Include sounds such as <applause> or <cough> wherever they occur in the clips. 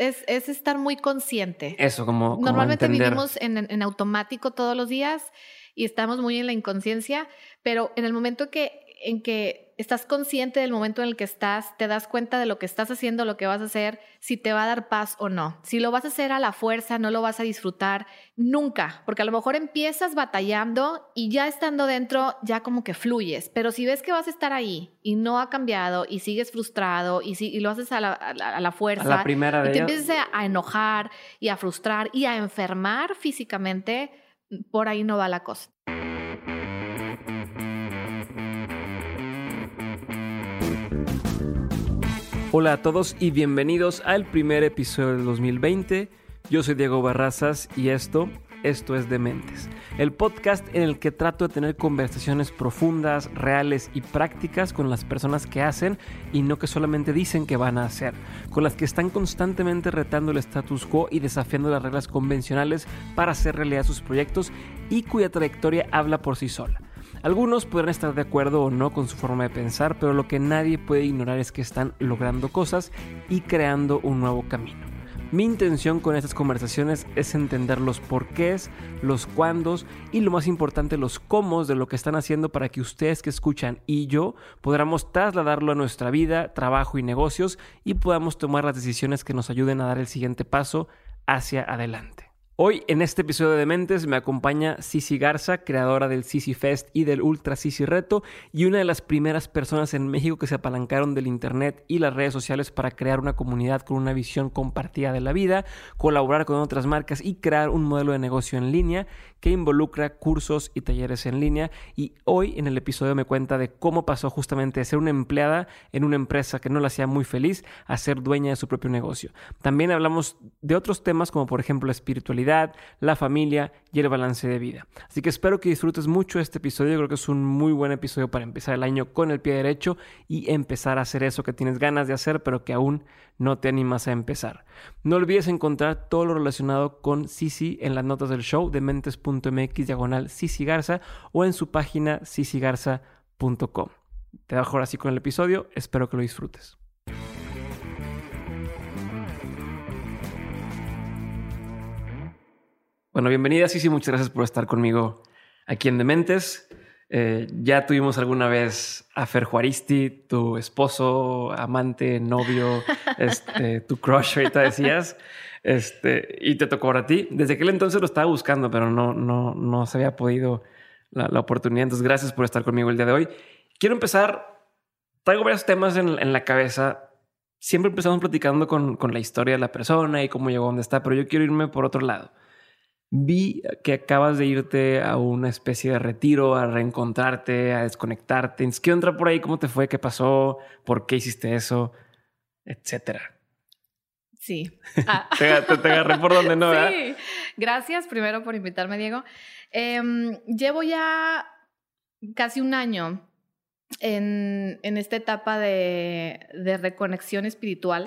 Es, es estar muy consciente. Eso, como. como Normalmente entender. vivimos en, en automático todos los días y estamos muy en la inconsciencia, pero en el momento que, en que estás consciente del momento en el que estás, te das cuenta de lo que estás haciendo, lo que vas a hacer, si te va a dar paz o no. Si lo vas a hacer a la fuerza, no lo vas a disfrutar nunca, porque a lo mejor empiezas batallando y ya estando dentro ya como que fluyes, pero si ves que vas a estar ahí y no ha cambiado y sigues frustrado y, si, y lo haces a la, a la, a la fuerza, A la primera y te empiezas a enojar y a frustrar y a enfermar físicamente, por ahí no va la cosa. Hola a todos y bienvenidos al primer episodio del 2020. Yo soy Diego Barrazas y esto, esto es Dementes, el podcast en el que trato de tener conversaciones profundas, reales y prácticas con las personas que hacen y no que solamente dicen que van a hacer, con las que están constantemente retando el status quo y desafiando las reglas convencionales para hacer realidad sus proyectos y cuya trayectoria habla por sí sola. Algunos podrán estar de acuerdo o no con su forma de pensar, pero lo que nadie puede ignorar es que están logrando cosas y creando un nuevo camino. Mi intención con estas conversaciones es entender los porqués, los cuándos y lo más importante los cómo de lo que están haciendo para que ustedes que escuchan y yo podamos trasladarlo a nuestra vida, trabajo y negocios y podamos tomar las decisiones que nos ayuden a dar el siguiente paso hacia adelante. Hoy en este episodio de Dementes me acompaña Cici Garza, creadora del Cici Fest y del Ultra Cici Reto y una de las primeras personas en México que se apalancaron del internet y las redes sociales para crear una comunidad con una visión compartida de la vida, colaborar con otras marcas y crear un modelo de negocio en línea que involucra cursos y talleres en línea y hoy en el episodio me cuenta de cómo pasó justamente de ser una empleada en una empresa que no la hacía muy feliz a ser dueña de su propio negocio. También hablamos de otros temas como por ejemplo la espiritualidad, la familia y el balance de vida. Así que espero que disfrutes mucho este episodio. Creo que es un muy buen episodio para empezar el año con el pie derecho y empezar a hacer eso que tienes ganas de hacer, pero que aún no te animas a empezar. No olvides encontrar todo lo relacionado con Cici en las notas del show de mentes.mx diagonal Cici Garza o en su página cicigarza.com. Te dejo ahora sí con el episodio. Espero que lo disfrutes. Bueno, bienvenida, Cici. Muchas gracias por estar conmigo aquí en Dementes. Eh, ya tuvimos alguna vez a Fer Juaristi, tu esposo, amante, novio, <laughs> este, tu crush, ahorita decías, este, y te tocó ahora a ti. Desde aquel entonces lo estaba buscando, pero no, no, no se había podido la, la oportunidad. Entonces, gracias por estar conmigo el día de hoy. Quiero empezar, traigo varios temas en, en la cabeza. Siempre empezamos platicando con, con la historia de la persona y cómo llegó a donde está, pero yo quiero irme por otro lado. Vi que acabas de irte a una especie de retiro, a reencontrarte, a desconectarte. Quiero entrar por ahí, cómo te fue, qué pasó, por qué hiciste eso, etcétera. Sí. <laughs> Ah. te, te, te, agarré por donde no, ¿verdad? Sí. Gracias primero por invitarme, Diego. Eh, llevo ya casi un año en, en esta etapa de, de reconexión espiritual,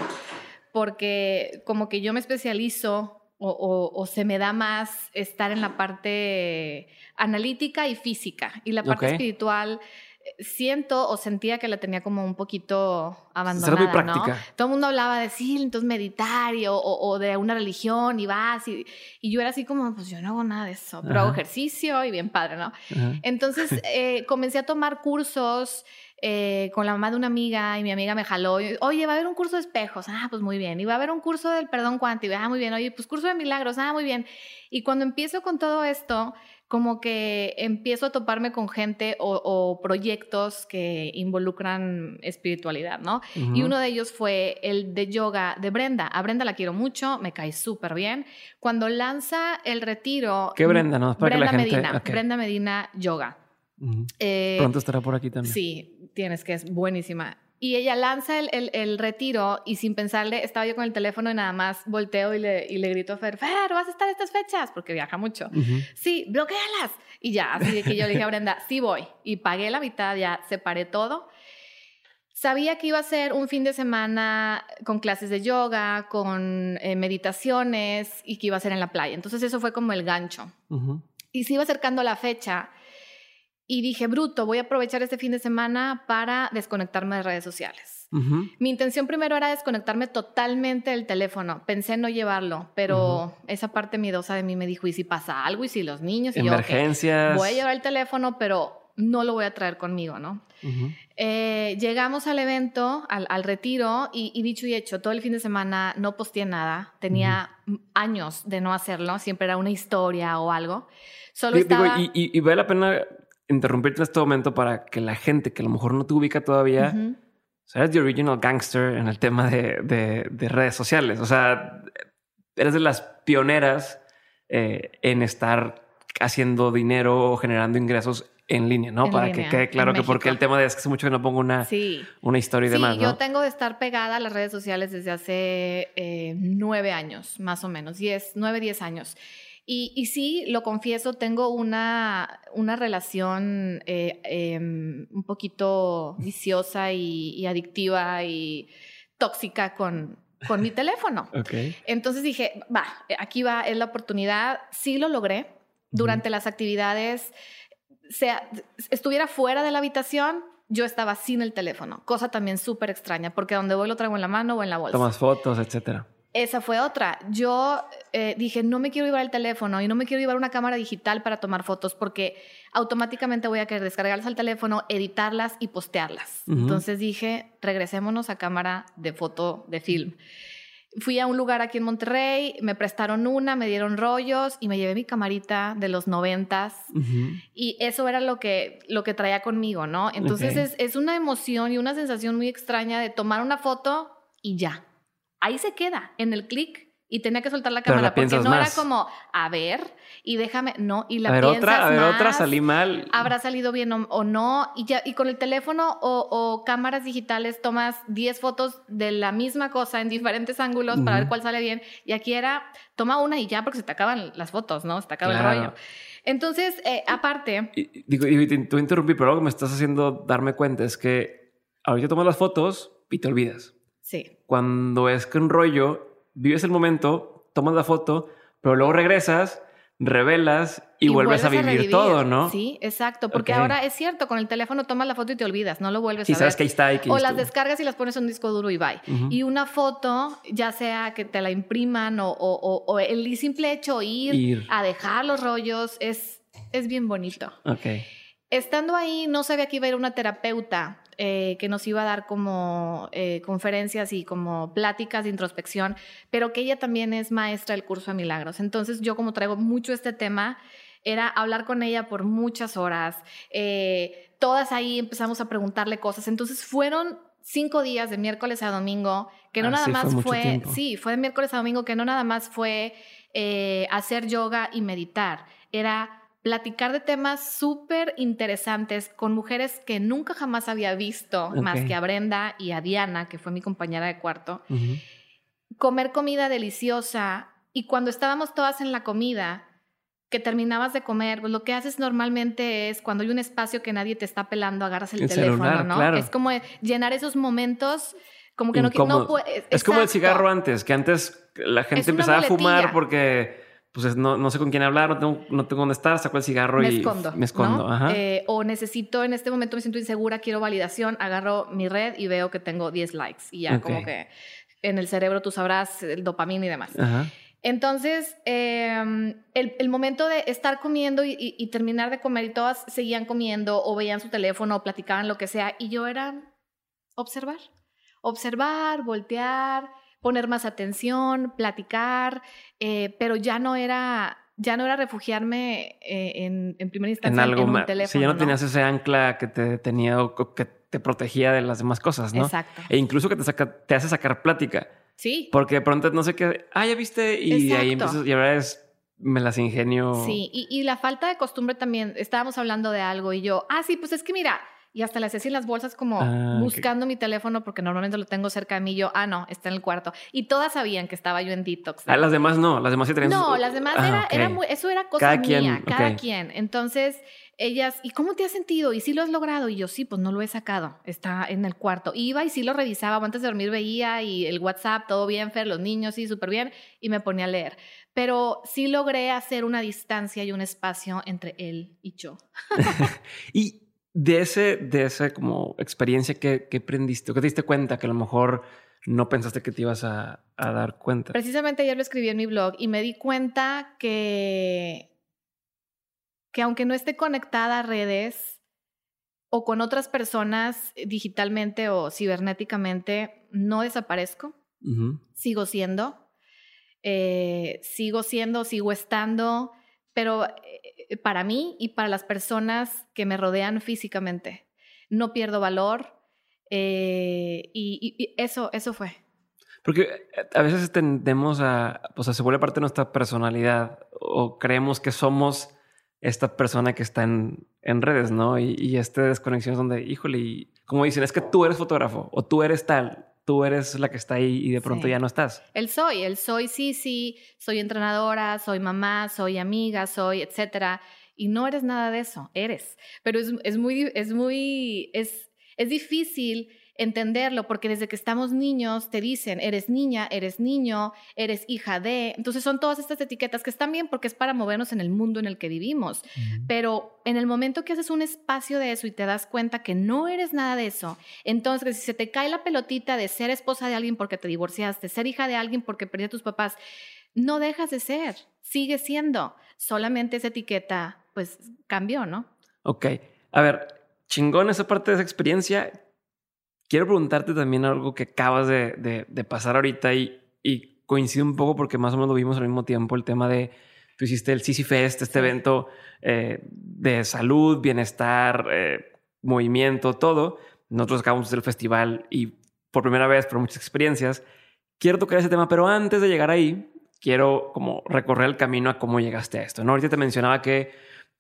porque como que yo me especializo o, o, o, se me da más estar en la parte analítica y física. Y la parte okay. espiritual eh, siento o sentía que la tenía como un poquito abandonada. muy práctica. ¿no? Todo el mundo hablaba de sí, entonces meditar y, o, o, de una religión y vas. Y, y, yo era así como, pues yo no hago nada de eso, pero Ajá. hago ejercicio y bien padre, ¿no? Ajá. Entonces <laughs> eh, comencé a tomar cursos. Eh, con la mamá de una amiga y mi amiga me jaló, oye, va a haber un curso de espejos, ah, pues muy bien, y va a haber un curso del perdón cuántico, ah, muy bien, oye, pues curso de milagros, ah, muy bien. Y cuando empiezo con todo esto, como que empiezo a toparme con gente o, o proyectos que involucran espiritualidad, ¿no? Uh -huh. Y uno de ellos fue el de yoga de Brenda. A Brenda la quiero mucho, me cae súper bien. Cuando lanza el retiro... ¿Qué Brenda? No, para Brenda que la gente... Medina, okay. Brenda Medina Yoga. Uh -huh. eh, Pronto estará por aquí también. Sí, tienes que es buenísima. Y ella lanza el, el, el, retiro y sin pensarle, estaba yo con el teléfono y nada más volteo y le, y le grito a Fer, Fer, ¿vas a estar estas fechas? Porque viaja mucho. Uh -huh. Sí, bloquealas. Y ya, así de que yo le dije a Brenda, sí voy. Y pagué la mitad, ya separé todo. Sabía que iba a ser un fin de semana con clases de yoga, con eh, meditaciones y que iba a ser en la playa. Entonces eso fue como el gancho. Uh -huh. Y se iba acercando la fecha y dije, bruto, voy a aprovechar este fin de semana para desconectarme de redes sociales. Mi intención primero era desconectarme totalmente del teléfono. Pensé en no llevarlo, pero esa parte miedosa de mí me dijo, ¿y si pasa algo? ¿Y si los niños? Y Emergencias. voy a llevar el teléfono, pero no lo voy a traer conmigo, ¿no? Eh, llegamos al evento, al, retiro, y, dicho y hecho, todo el fin de semana no posteé nada. Tenía años de no hacerlo, siempre era una historia o algo. Solo estaba... y, vale la pena interrumpirte en este momento para que la gente que a lo mejor no te ubica todavía o sea, eres the original gangster en el tema de, redes sociales. O sea, eres de las pioneras eh, en estar haciendo dinero o generando ingresos en línea, ¿no? Para que quede claro que porque el tema de es que hace mucho que no pongo una, una historia y sí, demás. ¿no? Yo tengo de estar pegada a las redes sociales desde hace eh, nueve años, más o menos, diez, nueve, diez años. Y, sí, lo confieso, tengo una, una relación eh, em, un poquito viciosa y, adictiva y tóxica con, con mi teléfono. <laughs> Entonces dije, va, aquí va, es la oportunidad. Sí lo logré. Durante las actividades, sea, estuviera fuera de la habitación, yo estaba sin el teléfono, cosa también súper extraña, porque donde voy lo traigo en la mano o en la bolsa. Tomas fotos, etcétera. Esa fue otra. Yo eh, dije, no me quiero llevar el teléfono y no me quiero llevar una cámara digital para tomar fotos porque automáticamente voy a querer descargarlas al teléfono, editarlas y postearlas. Entonces dije, regresémonos a cámara de foto de film. Fui a un lugar aquí en Monterrey, me prestaron una, me dieron rollos y me llevé mi camarita de los noventas. Y eso era lo que, lo que traía conmigo, ¿no? Entonces es, es una emoción y una sensación muy extraña de tomar una foto y ya ahí se queda, en el clic. Y tenía que soltar la cámara porque no era como, a ver, y déjame, no, y la a ver, otra, a ver, otra salí mal. Habrá salido bien o, no, y ya, y con el teléfono o, cámaras digitales tomas 10 fotos de la misma cosa en diferentes ángulos para ver cuál sale bien. Y aquí era, toma una y ya, porque se te acaban las fotos, ¿no? Se te acaba el rollo. Entonces, eh, aparte. digo, y te, te interrumpí, pero algo que me estás haciendo darme cuenta es que ahorita tomas las fotos y te olvidas. Sí. Cuando es que un rollo, vives el momento, tomas la foto, pero luego regresas, revelas y, vuelves, a, vivir todo, ¿no? Sí, exacto. Porque ahora es cierto, con el teléfono tomas la foto y te olvidas, no lo vuelves a ver. sabes que ahí está. Ahí, o las descargas y las pones en un disco duro y bye. Y una foto, ya sea que te la impriman o, el simple hecho ir, ir, a dejar los rollos, es, es bien bonito. Ok. Estando ahí, no sabía que iba a ir una terapeuta eh, que nos iba a dar como eh, conferencias y como pláticas de introspección, pero que ella también es maestra del curso de milagros. Entonces yo como traigo mucho este tema, era hablar con ella por muchas horas. Eh, todas ahí empezamos a preguntarle cosas. Entonces fueron cinco días de miércoles a domingo, que no ah, nada más fue, sí, fue de miércoles a domingo, que no nada más fue hacer yoga y meditar, era platicar de temas súper interesantes con mujeres que nunca jamás había visto, más que a Brenda y a Diana, que fue mi compañera de cuarto. Comer comida deliciosa y cuando estábamos todas en la comida, que terminabas de comer, pues lo que haces normalmente es cuando hay un espacio que nadie te está pelando, agarras el, teléfono, ¿no? Es como llenar esos momentos como que no, no Es como el cigarro antes, que antes la gente empezaba a fumar porque pues no, no, sé con quién hablar, no tengo, no tengo dónde estar, saco el cigarro y me escondo. Eh, o necesito, en este momento me siento insegura, quiero validación, agarro mi red y veo que tengo 10 likes y ya como que en el cerebro tú sabrás el dopamina y demás. Entonces, em, el, el, momento de estar comiendo y, y, terminar de comer y todas seguían comiendo o veían su teléfono o platicaban lo que sea y yo era observar, observar, voltear, poner más atención, platicar, eh, pero ya no era ya no era refugiarme eh, en, en, primera instancia en, algo un teléfono. Si ya no, tenías ese ancla que te tenía o que te protegía de las demás cosas, ¿no? Exacto. E incluso que te, saca, te hace sacar plática. Sí. Porque de pronto no sé qué, ah, ya viste, y ahí empiezas, y ahora es me las ingenio. Sí, y, y, la falta de costumbre también, estábamos hablando de algo y yo, ah, sí, pues es que mira, y hasta le hacía en las bolsas como ah, buscando mi teléfono porque normalmente lo tengo cerca de mí. Yo, ah, no, está en el cuarto. Y todas sabían que estaba yo en detox. Ah, las demás no, las demás sí tenían No, las demás ah, era, muy, eso era cosa mía, cada quien. Entonces, ellas, ¿y cómo te has sentido? ¿Y si lo has logrado? Y yo, sí, pues no lo he sacado, está en el cuarto. Iba y sí lo revisaba, antes de dormir veía y el WhatsApp, todo bien, Fer, los niños, sí, súper bien, y me ponía a leer. Pero sí logré hacer una distancia y un espacio entre él y yo. <laughs> y de ese, de esa como experiencia que, que aprendiste o que te diste cuenta que a lo mejor no pensaste que te ibas a, a, dar cuenta? Precisamente ayer lo escribí en mi blog y me di cuenta que, que aunque no esté conectada a redes o con otras personas digitalmente o cibernéticamente, no desaparezco. Sigo siendo. Eh, sigo siendo, sigo estando, pero eh, para mí y para las personas que me rodean físicamente. No pierdo valor eh, y, eso, eso fue. Porque a veces tendemos a, pues se vuelve parte de nuestra personalidad o creemos que somos esta persona que está en, en redes, ¿no? Y, y esta desconexión es donde, híjole, y como dicen, es que tú eres fotógrafo o tú eres tal tú eres la que está ahí y de pronto ya no estás. El soy, el soy sí, sí, soy entrenadora, soy mamá, soy amiga, soy, etcétera. Y no eres nada de eso, eres. Pero es, es muy, es muy, es, es difícil entenderlo, porque desde que estamos niños te dicen, eres niña, eres niño, eres hija de. Entonces son todas estas etiquetas que están bien porque es para movernos en el mundo en el que vivimos. Pero en el momento que haces un espacio de eso y te das cuenta que no eres nada de eso, entonces si se te cae la pelotita de ser esposa de alguien porque te divorciaste, ser hija de alguien porque perdiste a tus papás, no dejas de ser, sigue siendo. Solamente esa etiqueta, pues cambió, ¿no? Ok. A ver, chingón esa parte de esa experiencia quiero preguntarte también algo que acabas de, pasar ahorita y, coincide un poco porque más o menos lo vimos al mismo tiempo, el tema de, tú hiciste el CC Fest, este evento eh, de salud, bienestar, eh, movimiento, todo. Nosotros acabamos del festival y por primera vez, por muchas experiencias, quiero tocar ese tema, pero antes de llegar ahí, quiero como recorrer el camino a cómo llegaste a esto. ¿no? Ahorita te mencionaba que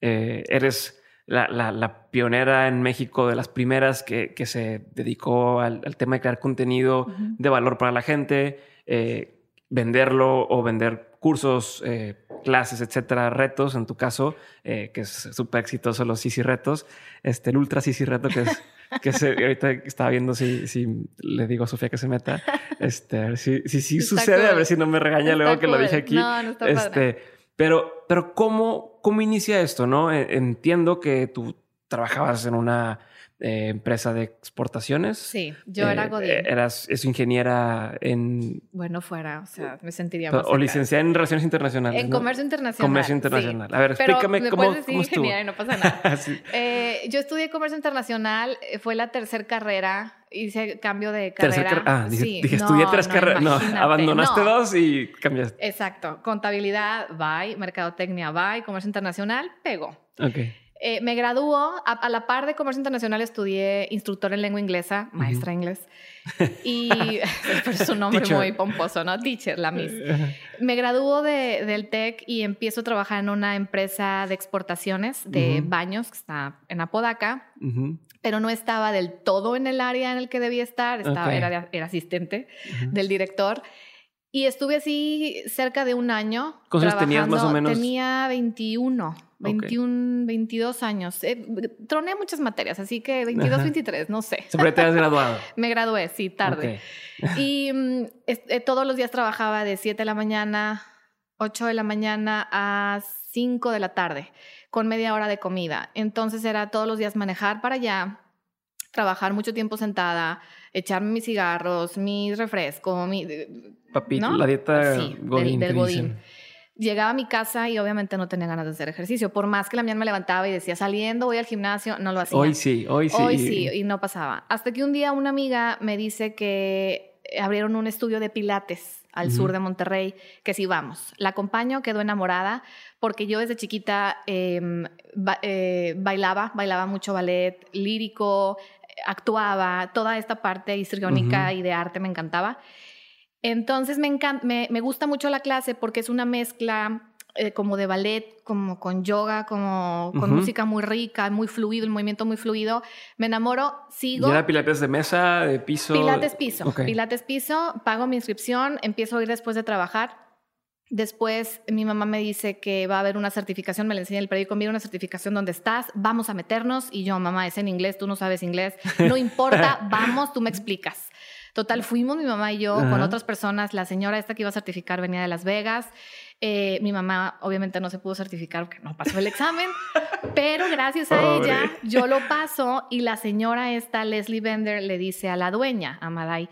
eh, eres la, la, pionera en México, de las primeras que, que se dedicó al, tema de crear contenido de valor para la gente, eh, venderlo o vender cursos, eh, clases, etcétera, retos, en tu caso, eh, que es súper exitoso los Sisi Retos, este, el Ultra Sisi Reto, que es, <laughs> que se, ahorita estaba viendo si, si le digo a Sofía que se meta, este, a ver si, si, sucede, a ver si no me regaña luego que lo dije aquí. No, no está este, pero, pero ¿cómo, ¿cómo inicia esto? No e, entiendo que tú trabajabas en una eh, empresa de exportaciones. Sí, yo era eh, Godín. Eras es ingeniera en... Bueno, fuera, o sea, me sentiría más O licenciada en Relaciones Internacionales. En Comercio Internacional. Comercio Internacional. A ver, explícame Pero cómo, decir ingeniera y no pasa nada. <laughs> eh, yo estudié Comercio Internacional, fue la tercera carrera hice cambio de carrera. ah, dije, sí, dije estudié tres carreras. No, abandonaste dos y cambiaste. Exacto. Contabilidad, bye. Mercadotecnia, bye. Comercio internacional, pegó. Ok. Eh, me graduó, a, la par de comercio internacional estudié instructor en lengua inglesa, maestra inglés, <laughs> y <laughs> es un nombre muy pomposo, ¿no? Teacher, la Miss. Me graduó de, del TEC y empiezo a trabajar en una empresa de exportaciones de baños que está en Apodaca, pero no estaba del todo en el área en el que debía estar, estaba, era, era, asistente del director. Y estuve así cerca de un año. ¿Cuántos tenías más o menos? Tenía 21. 21, 22 años. Eh, troné muchas materias, así que 22, 23, no sé. ¿Siempre te has graduado? <laughs> Me gradué, sí, tarde. Y mm, eh, todos los días trabajaba de 7 de la mañana, 8 de la mañana a 5 de la tarde, con media hora de comida. Entonces era todos los días manejar para allá, trabajar mucho tiempo sentada, echarme mis cigarros, mis refrescos, mi... Papito, la dieta sí, del, del godín llegaba a mi casa y obviamente no tenía ganas de hacer ejercicio. Por más que la mía me levantaba y decía, saliendo, voy al gimnasio, no lo hacía. Hoy sí, hoy sí. Hoy sí, y no pasaba. Hasta que un día una amiga me dice que abrieron un estudio de pilates al sur de Monterrey, que sí vamos. La acompaño, quedó enamorada, porque yo desde chiquita em, eh, bailaba, bailaba mucho ballet lírico, actuaba, toda esta parte histriónica y de arte me encantaba. Entonces me, encanta, me, gusta mucho la clase porque es una mezcla eh, como de ballet, como con yoga, como con música muy rica, muy fluido, el movimiento muy fluido. Me enamoro, sigo. ¿Y era pilates de mesa, de piso? Pilates piso. Pilates piso, pago mi inscripción, empiezo a ir después de trabajar. Después mi mamá me dice que va a haber una certificación, me la enseña el periódico, mira una certificación donde estás, vamos a meternos. Y yo, mamá, es en inglés, tú no sabes inglés, no importa, <laughs> vamos, tú me explicas. Total, fuimos mi mamá y yo con otras personas. La señora esta que iba a certificar venía de Las Vegas. Eh, mi mamá obviamente no se pudo certificar porque no pasó el examen, pero gracias a ella yo lo paso y la señora esta, Leslie Bender, le dice a la dueña, a Madai,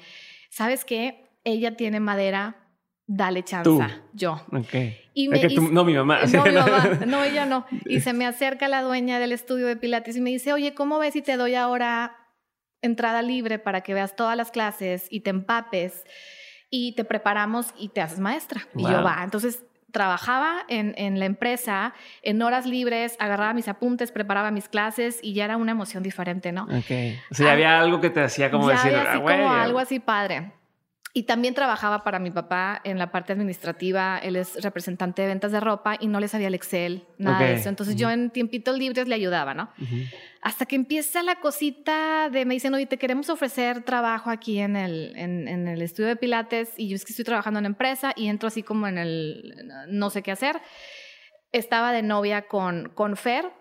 ¿sabes qué? Ella tiene madera dale chance. Yo. Ok. Y no, mi mamá. No, mi mamá. <laughs> No, ella no. Y se me acerca la dueña del estudio de Pilates y me dice, oye, ¿cómo ves si te doy ahora entrada libre para que veas todas las clases y te empapes y te preparamos y te haces maestra? Y yo va. Entonces trabajaba en, en, la empresa en horas libres, agarraba mis apuntes, preparaba mis clases y ya era una emoción diferente, ¿no? Ok. O sea, había algo que te hacía como decir, había así ah, como algo así padre. Y también trabajaba para mi papá en la parte administrativa. Él es representante de ventas de ropa y no le sabía el Excel, nada de eso. Entonces yo en tiempitos libres le ayudaba, ¿no? Hasta que empieza la cosita de me dicen, oye, te queremos ofrecer trabajo aquí en el, en, en, el estudio de Pilates. Y yo es que estoy trabajando en empresa y entro así como en el no sé qué hacer. Estaba de novia con, con Fer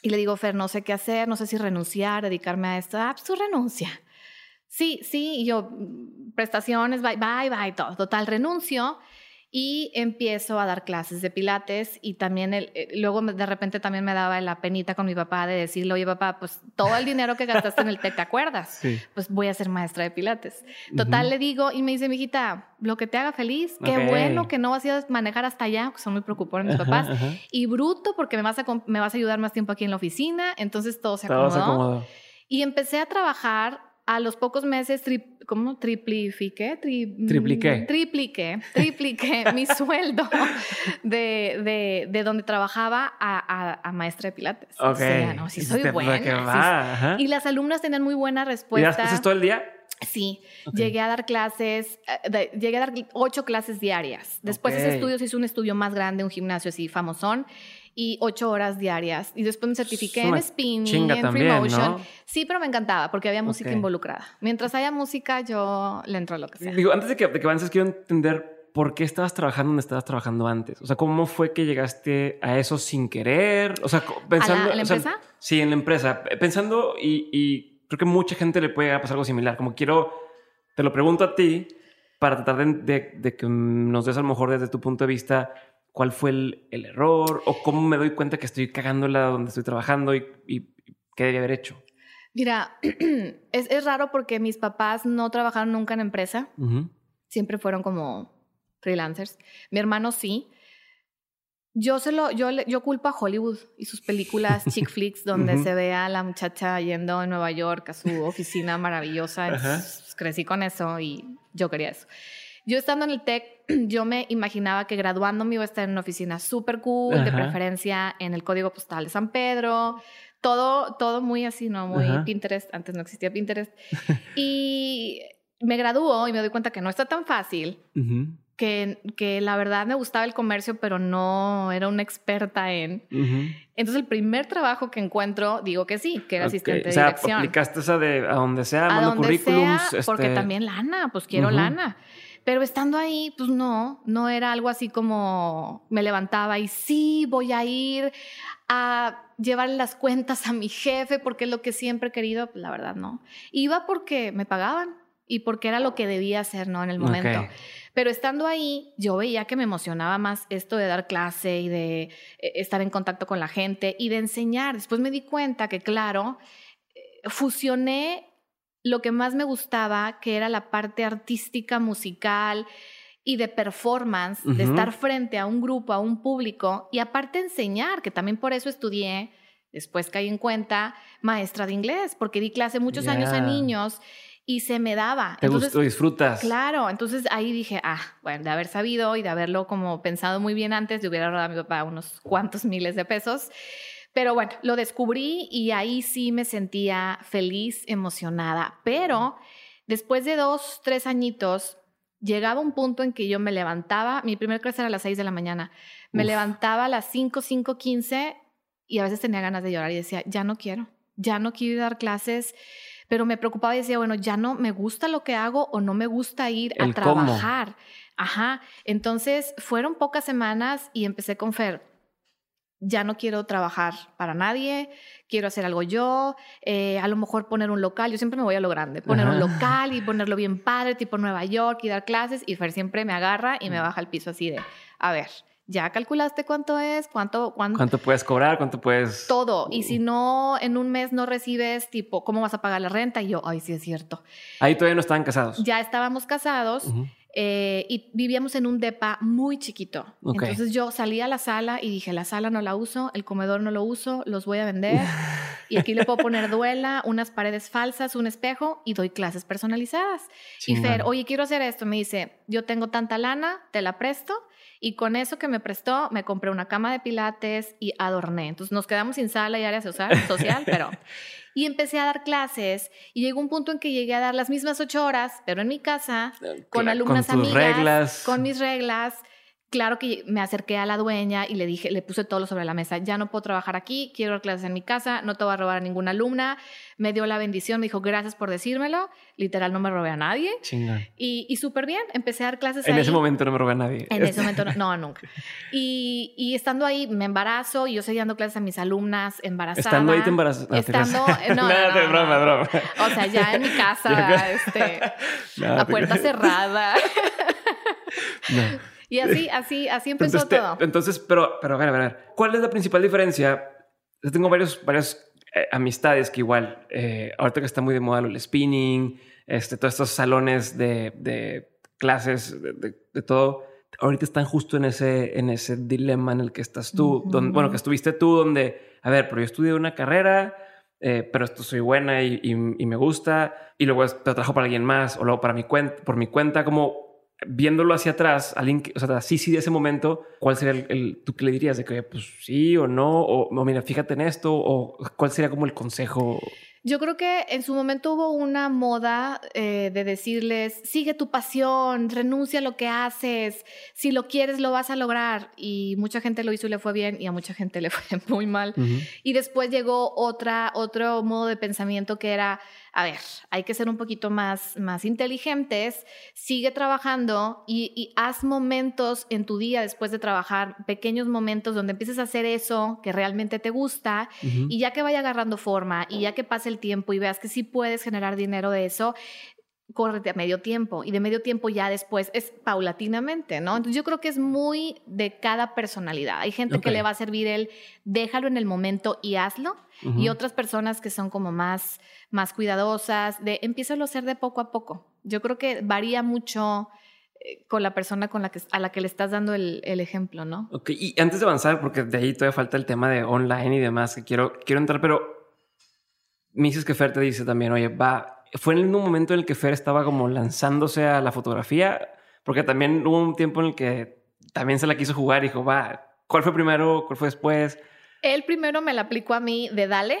y le digo, Fer, no sé qué hacer, no sé si renunciar, dedicarme a esto. Ah, pues tú renuncia. Sí, sí, y yo, mm, prestaciones, bye, bye, bye, todo. Total, renuncio y empiezo a dar clases de pilates y también el, eh, luego de repente también me daba la penita con mi papá de decirle, oye papá, pues todo el dinero que gastaste en el TEC, ¿te acuerdas? Sí. Pues voy a ser maestra de pilates. Total, le digo y me dice, mijita, lo que te haga feliz, qué bueno que no vas a manejar hasta allá, que son muy preocupados mis papás, y bruto porque me vas, a, me vas a ayudar más tiempo aquí en la oficina, entonces todo se acomodó. Todo se acomodó. Y empecé a trabajar a los pocos meses, ¿cómo? Triplifiqué, tripliqué. Tripliqué, tripliqué <laughs> mi sueldo de, de, de, donde trabajaba a, a, maestra de pilates. O sea, no, sí soy buena. Y las alumnas tenían muy buena respuesta. ¿Y clases todo el día? Sí, llegué a dar clases, eh, llegué a dar ocho clases diarias. Después ese estudio se hizo un estudio más grande, un gimnasio así famosón y ocho horas diarias. Y después me certifiqué en spinning, en free motion. Sí, pero me encantaba porque había música involucrada. Mientras haya música, yo le entro a lo que sea. Digo, antes de que, de que avances, quiero entender por qué estabas trabajando donde estabas trabajando antes. O sea, ¿cómo fue que llegaste a eso sin querer? O sea, pensando... ¿A la, empresa? sí, en la empresa. Pensando y, y, creo que mucha gente le puede pasar algo similar. Como quiero, te lo pregunto a ti para tratar de, de, de que nos des a lo mejor desde tu punto de vista cuál fue el, error o cómo me doy cuenta que estoy cagándola donde estoy trabajando y, qué debería haber hecho. Mira, <clears throat> es, raro porque mis papás no trabajaron nunca en empresa, siempre fueron como freelancers. Mi hermano sí. Yo, se lo, yo, yo culpo a Hollywood y sus películas <laughs> chick flicks donde se ve a la muchacha yendo en Nueva York a su oficina maravillosa. crecí con eso y yo quería eso. Yo estando en el TEC, <clears throat> yo me imaginaba que graduándome iba a estar en una oficina súper cool, de preferencia en el código postal de San Pedro, todo, todo muy así, ¿no? Muy Pinterest, antes no existía Pinterest. y me graduó y me doy cuenta que no está tan fácil, que, que la verdad me gustaba el comercio, pero no era una experta en. Entonces el primer trabajo que encuentro, digo que sí, que era asistente de o sea, dirección. aplicaste esa de a donde sea, a donde currículums. Sea, porque este también lana, pues quiero lana. Pero estando ahí, pues no, no era algo así como me levantaba y sí, voy a ir a llevar las cuentas a mi jefe porque es lo que siempre he querido, pues la verdad no. Iba porque me pagaban y porque era lo que debía hacer, ¿no? En el momento. Pero estando ahí, yo veía que me emocionaba más esto de dar clase y de eh, estar en contacto con la gente y de enseñar. Después me di cuenta que, claro, eh, fusioné lo que más me gustaba, que era la parte artística, musical y de performance, de estar frente a un grupo, a un público y aparte enseñar, que también por eso estudié, después caí en cuenta, maestra de inglés, porque di clase muchos años a niños y se me daba. Te gustó, disfrutas. Claro, entonces ahí dije, ah, bueno, de haber sabido y de haberlo como pensado muy bien antes, de hubiera ahorrado a mi papá unos cuantos miles de pesos. Pero bueno, lo descubrí y ahí sí me sentía feliz, emocionada. Pero después de dos, tres añitos, llegaba un punto en que yo me levantaba, mi primer clase era a las seis de la mañana, me levantaba a las cinco, cinco, quince y a veces tenía ganas de llorar y decía, ya no quiero, ya no quiero dar clases, pero me preocupaba y decía, bueno, ya no me gusta lo que hago o no me gusta ir a trabajar. Ajá, entonces fueron pocas semanas y empecé con Fer, ya no quiero trabajar para nadie, quiero hacer algo yo, eh, a lo mejor poner un local, yo siempre me voy a lo grande, poner un local y <laughs> ponerlo bien padre, tipo Nueva York y dar clases y Fer siempre me agarra y me baja al piso así de, a ver, ¿ya calculaste cuánto es? ¿Cuánto, cuánto, puedes cobrar? ¿Cuánto puedes...? Todo. Y si no, en un mes no recibes, tipo, ¿cómo vas a pagar la renta? Y yo, ay, sí es cierto. Ahí todavía no estaban casados. Ya estábamos casados. Eh, y vivíamos en un depa muy chiquito. Entonces yo salí a la sala y dije, la sala no la uso, el comedor no lo uso, los voy a vender. <laughs> y aquí le puedo poner duela, unas paredes falsas, un espejo y doy clases personalizadas. Y Fer, oye, quiero hacer esto. Me dice, yo tengo tanta lana, te la presto. Y con eso que me prestó, me compré una cama de pilates y adorné. Entonces nos quedamos sin sala y área social, <laughs> social pero y empecé a dar clases y llegó un punto en que llegué a dar las mismas ocho horas, pero en mi casa, eh, con alumnas con amigas, reglas. con mis reglas, claro que me acerqué a la dueña y le dije, le puse todo sobre la mesa, ya no puedo trabajar aquí, quiero dar clases en mi casa, no te voy a robar a ninguna alumna. Me dio la bendición, me dijo, gracias por decírmelo. Literal, no me robé a nadie. Y, y súper bien, empecé a dar clases En ese momento no me robé a nadie. En ese <laughs> momento no, nunca. Y, y, estando ahí me embarazo y yo seguía dando clases a mis alumnas embarazadas. Estando ahí te embarazas. estando, no, <laughs> no, broma, broma. O sea, ya en mi casa, <laughs> este, a puerta cerrada. no. Y así, así, así empezó todo. entonces, pero, pero a ver, a ver, ¿cuál es la principal diferencia? Yo tengo varios, varias eh, amistades que igual, eh, ahorita que está muy de moda el spinning, este, todos estos salones de, de clases, de, de, todo, ahorita están justo en ese, en ese dilema en el que estás tú, donde, bueno, que estuviste tú, donde, a ver, pero yo estudié una carrera, eh, pero esto soy buena y, y, y, me gusta, y luego te trabajo para alguien más, o luego para mi cuenta, por mi cuenta, como viéndolo hacia atrás, alguien que, o sea, sí, sí, de ese momento, ¿cuál sería el, tú qué le dirías? De que, pues sí o no, o, mira, fíjate en esto, o cuál sería como el consejo? Yo creo que en su momento hubo una moda eh, de decirles, sigue tu pasión, renuncia a lo que haces, si lo quieres lo vas a lograr. Y mucha gente lo hizo y le fue bien y a mucha gente le <laughs> fue muy mal. Y después llegó otra, otro modo de pensamiento que era, a ver, hay que ser un poquito más, más inteligentes, sigue trabajando y, haz momentos en tu día después de trabajar, pequeños momentos donde empieces a hacer eso que realmente te gusta y ya que vaya agarrando forma y ya que pase el tiempo y veas que sí puedes generar dinero de eso, córrete a medio tiempo y de medio tiempo ya después es paulatinamente, ¿no? Entonces yo creo que es muy de cada personalidad. Hay gente que le va a servir el déjalo en el momento y hazlo y otras personas que son como más, más cuidadosas, de empieza a hacer de poco a poco. Yo creo que varía mucho eh, con la persona con la que, a la que le estás dando el, el, ejemplo, ¿no? Ok, y antes de avanzar, porque de ahí todavía falta el tema de online y demás, que quiero, quiero entrar, pero me dices que Fer te dice también, oye, va, fue en un momento en el que Fer estaba como lanzándose a la fotografía, porque también hubo un tiempo en el que también se la quiso jugar y dijo, va, ¿cuál fue primero? ¿Cuál fue después? Él primero me la aplicó a mí de Dale.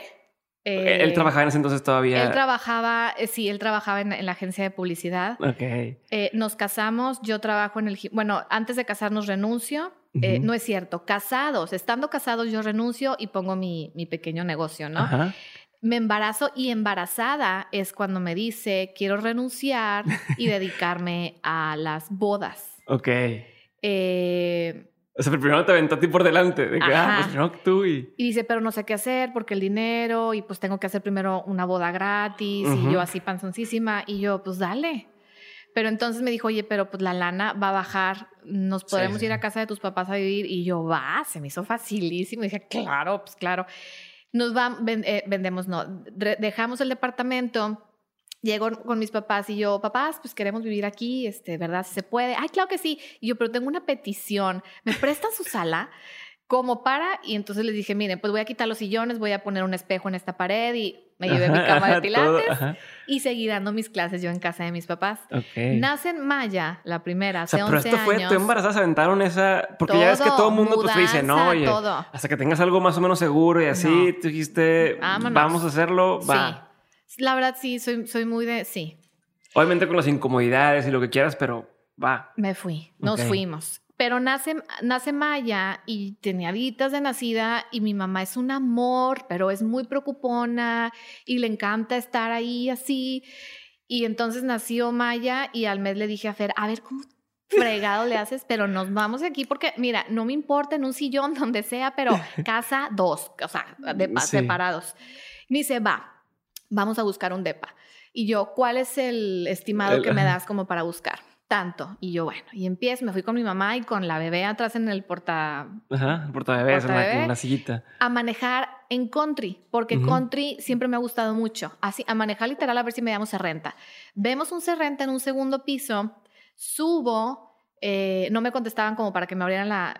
él eh, trabajaba en ese entonces todavía. Él trabajaba, eh, sí, él trabajaba en, la agencia de publicidad. Ok. Eh, nos casamos, yo trabajo en el. Bueno, antes de casarnos renuncio. no es cierto, casados, estando casados yo renuncio y pongo mi, mi pequeño negocio, ¿no? Ajá. Me embarazo y embarazada es cuando me dice, quiero renunciar y <laughs> dedicarme a las bodas. Ok. Eh, o sea, primero te aventó a ti por delante, de que, ah, pues primero tú y... Y dice, pero no sé qué hacer porque el dinero y pues tengo que hacer primero una boda gratis y yo así panzoncísima y yo, pues dale. Pero entonces me dijo, oye, pero pues la lana va a bajar, nos podemos ir a casa de tus papás a vivir y yo, va, se me hizo facilísimo. Y dije, claro, pues claro. Nos va, eh, vendemos, no, dejamos el departamento Llego con mis papás y yo, papás, pues queremos vivir aquí, este, ¿verdad? ¿Se puede? Ay, claro que sí. Y yo, pero tengo una petición. ¿Me prestan su sala? Como para, y entonces les dije, miren, pues voy a quitar los sillones, voy a poner un espejo en esta pared y me llevé mi cama de pilates y seguí dando mis clases yo en casa de mis papás. Nace en Maya, la primera, hace o sea, pero esto fue, tú embarazadas aventaron esa, porque ya ves que todo el mundo pues dice, no, oye, hasta que tengas algo más o menos seguro y así, tú dijiste, vamos a hacerlo, va. Sí. La verdad sí, soy, soy muy de, sí. Obviamente con las incomodidades y lo que quieras, pero va. Me fui, nos fuimos. Pero nace, nace Maya y tenía días de nacida y mi mamá es un amor, pero es muy preocupona y le encanta estar ahí así. Y entonces nació Maya y al mes le dije a Fer, a ver, ¿cómo fregado le haces, pero nos vamos de aquí porque, mira, no me importa en un sillón, <laughs> donde sea, pero <laughs> casa dos, o sea, de, separados. Me dice, va, vamos a buscar un depa. Y yo, ¿cuál es el estimado que me <laughs> das como para buscar? Tanto. Y yo, bueno, y empiezo, me fui con mi mamá y con la bebé atrás en el porta... Ajá, porta bebés, en, la, sillita. A manejar en country, porque country siempre me ha gustado mucho. Así, a manejar literal a ver si me damos a renta. Vemos un renta en un segundo piso, subo eh, no me contestaban como para que me abrieran la,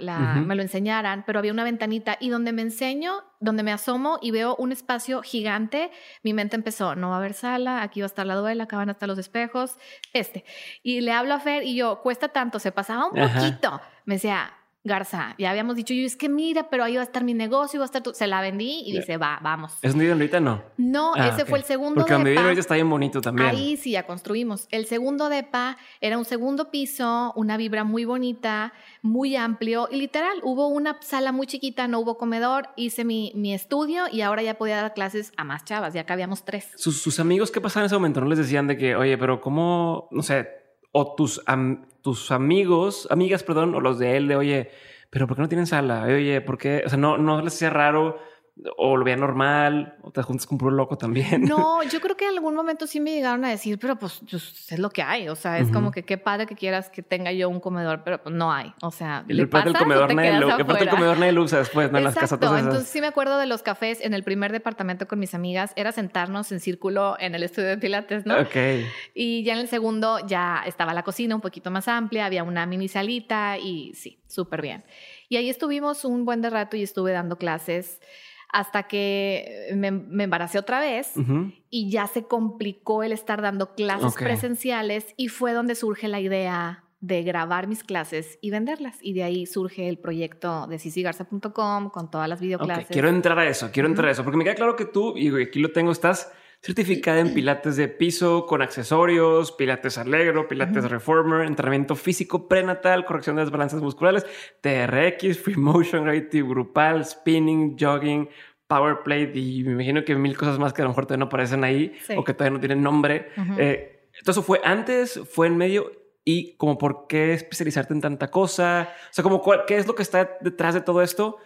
me lo enseñaran, pero había una ventanita y donde me enseño, donde me asomo y veo un espacio gigante, mi mente empezó, no va a haber sala, aquí va a estar la duela, acá van a estar los espejos, este. Y le hablo a Fer y yo, cuesta tanto, se pasaba un poquito. Me decía, Garza, ya habíamos dicho, yo es que mira, pero ahí va a estar mi negocio, va a estar tu... Se la vendí y dice, va, vamos. ¿Es viven ahorita no? No, ah, ese fue el segundo Porque donde ahorita está bien bonito también. Ahí sí, ya construimos. El segundo depa era un segundo piso, una vibra muy bonita, muy amplio y literal, hubo una sala muy chiquita, no hubo comedor, hice mi, mi estudio y ahora ya podía dar clases a más chavas, ya que habíamos tres. ¿Sus, sus amigos qué pasaban en ese momento? ¿No les decían de que, oye, pero cómo, no sé, o tus, tus amigos, amigas, perdón, o los de él, de oye, pero ¿por qué no tienen sala? Oye, ¿por qué? O sea, no, no les hacía raro o lo veía normal, o te juntas con puro loco también. No, <laughs> yo creo que en algún momento sí me llegaron a decir, pero pues, pues es lo que hay. O sea, es como que qué padre que quieras que tenga yo un comedor, pero pues no hay. O sea, ¿le el del comedor nadie lo, el comedor nadie lo usa después, ¿no? En las casas Entonces sí me acuerdo de los cafés en el primer departamento con mis amigas, era sentarnos en círculo en el estudio de Pilates, ¿no? Ok. Y ya en el segundo ya estaba la cocina un poquito más amplia, había una mini salita y sí, súper bien. Y ahí estuvimos un buen de rato y estuve dando clases hasta que me, embaracé otra vez y ya se complicó el estar dando clases presenciales y fue donde surge la idea de grabar mis clases y venderlas. Y de ahí surge el proyecto de sisigarza.com con todas las videoclases. Quiero entrar a eso, quiero entrar a eso, porque me queda claro que tú, y aquí lo tengo, estás certificada en pilates de piso con accesorios, pilates alegro, pilates reformer, entrenamiento físico prenatal, corrección de desbalances musculares, TRX, free motion, gravity grupal, spinning, jogging, power plate y me imagino que mil cosas más que a lo mejor todavía no aparecen ahí o que todavía no tienen nombre. Eh, entonces fue antes, fue en medio y como por qué especializarte en tanta cosa, o sea, como qué es lo que está detrás de todo esto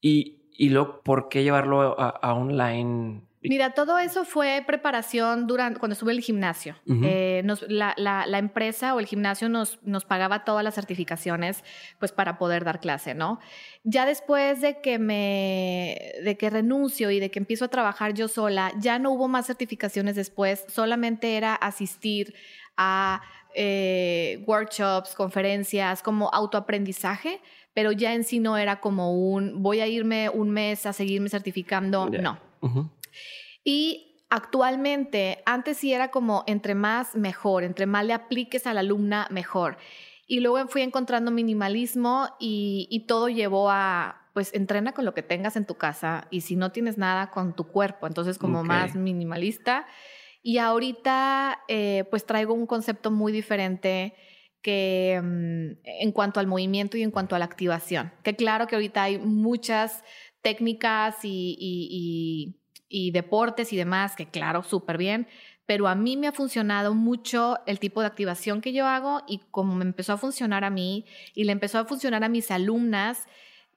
y, y luego por qué llevarlo a online Mira, todo eso fue preparación durante cuando estuve en el gimnasio. Eh, la, empresa o el gimnasio nos, nos pagaba todas las certificaciones pues para poder dar clase, ¿no? Ya después de que me de que renuncio y de que empiezo a trabajar yo sola, ya no hubo más certificaciones después, solamente era asistir a eh, workshops, conferencias, como autoaprendizaje, pero ya en sí no era como un voy a irme un mes a seguirme certificando, no. Y actualmente, antes sí era como entre más mejor, entre más le apliques a la alumna mejor. Y luego fui encontrando minimalismo y, todo llevó a, pues entrena con lo que tengas en tu casa y si no tienes nada con tu cuerpo, entonces como más minimalista. Y ahorita eh, pues traigo un concepto muy diferente que mm, en cuanto al movimiento y en cuanto a la activación. Que claro que ahorita hay muchas técnicas y y deportes y demás, que claro, súper bien, pero a mí me ha funcionado mucho el tipo de activación que yo hago y como me empezó a funcionar a mí y le empezó a funcionar a mis alumnas,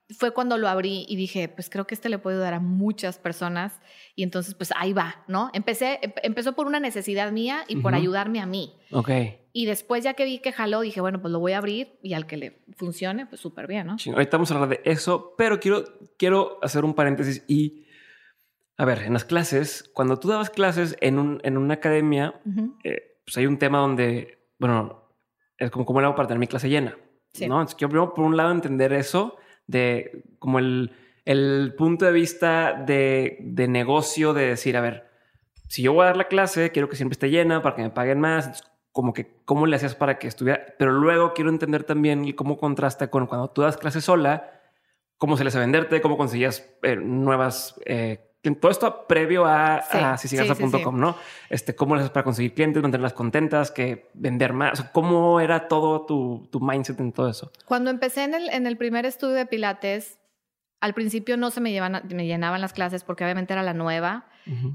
fue cuando lo abrí y dije, pues creo que este le puede dar a muchas personas y entonces pues ahí va, ¿no? Empecé, empezó por una necesidad mía y por ayudarme a mí. Ok. Y después ya que vi que jaló, dije, bueno, pues lo voy a abrir y al que le funcione, pues súper bien, ¿no? Ahorita vamos a hablar de eso, pero quiero, quiero hacer un paréntesis y a ver, en las clases, cuando tú dabas clases en, un, en una academia, eh, pues hay un tema donde, bueno, es como cómo lo hago para tener mi clase llena. ¿no? Entonces, quiero primero, por un lado, entender eso de como el, el punto de vista de, de, negocio, de decir, a ver, si yo voy a dar la clase, quiero que siempre esté llena para que me paguen más. como que, ¿cómo le hacías para que estuviera? Pero luego quiero entender también cómo contrasta con cuando tú das clase sola, cómo se les a venderte, cómo conseguías eh, nuevas eh, todo esto previo a, sí, ¿no? Este, ¿Cómo le haces para conseguir clientes, mantenerlas contentas, que vender más? ¿Cómo era todo tu, tu, mindset en todo eso? Cuando empecé en el, en el primer estudio de Pilates, al principio no se me, llevan, me llenaban las clases porque obviamente era la nueva.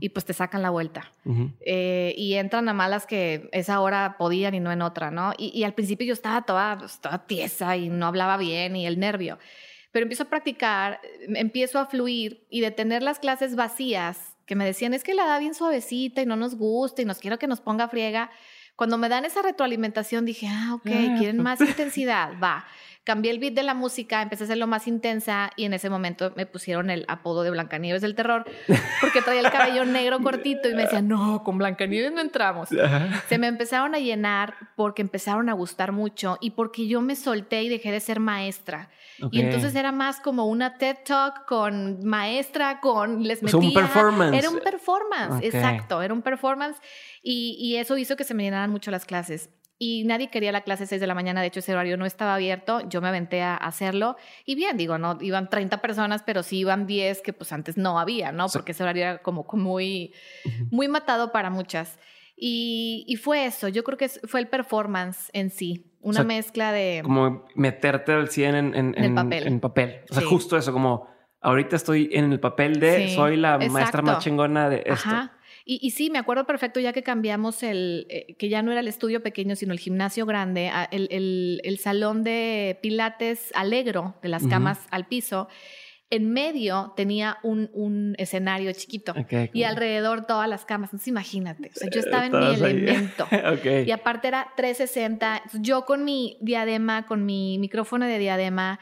y pues te sacan la vuelta. Eh, y entran a malas que esa hora podían y no en otra, ¿no? Y, al principio yo estaba toda, pues, toda tiesa y no hablaba bien y el nervio. Pero empiezo a practicar, empiezo a fluir y de tener las clases vacías, que me decían, es que la da bien suavecita y no nos gusta y nos quiero que nos ponga friega. Cuando me dan esa retroalimentación dije, ah, ok, ah, quieren más intensidad, va cambié el beat de la música, empecé a hacerlo más intensa y en ese momento me pusieron el apodo de Blancanieves del terror porque traía el cabello negro cortito y me decían, no, con Blancanieves no entramos. Se me empezaron a llenar porque empezaron a gustar mucho y porque yo me solté y dejé de ser maestra. Y entonces era más como una TED Talk con maestra, con les metía. un performance. Era un performance, exacto, era un performance y, y eso hizo que se me llenaran mucho las clases y nadie quería la clase 6 de la mañana, de hecho ese horario no estaba abierto, yo me aventé a hacerlo y bien, digo, no iban 30 personas, pero sí iban 10 que pues antes no había, ¿no? Porque ese horario era como, muy, muy matado para muchas. Y, y, fue eso, yo creo que fue el performance en sí, una mezcla de... Como meterte al 100 en, en, en, papel. En papel. O sea, justo eso, como ahorita estoy en el papel de soy la maestra más chingona de esto. Ajá. Y, sí, me acuerdo perfecto ya que cambiamos el, eh, que ya no era el estudio pequeño, sino el gimnasio grande, el, el, salón de pilates alegro, de las camas al piso. En medio tenía un, un escenario chiquito y alrededor todas las camas. Entonces imagínate, o sea, yo estaba en mi elemento. <laughs> Y aparte era 360. Yo con mi diadema, con mi micrófono de diadema,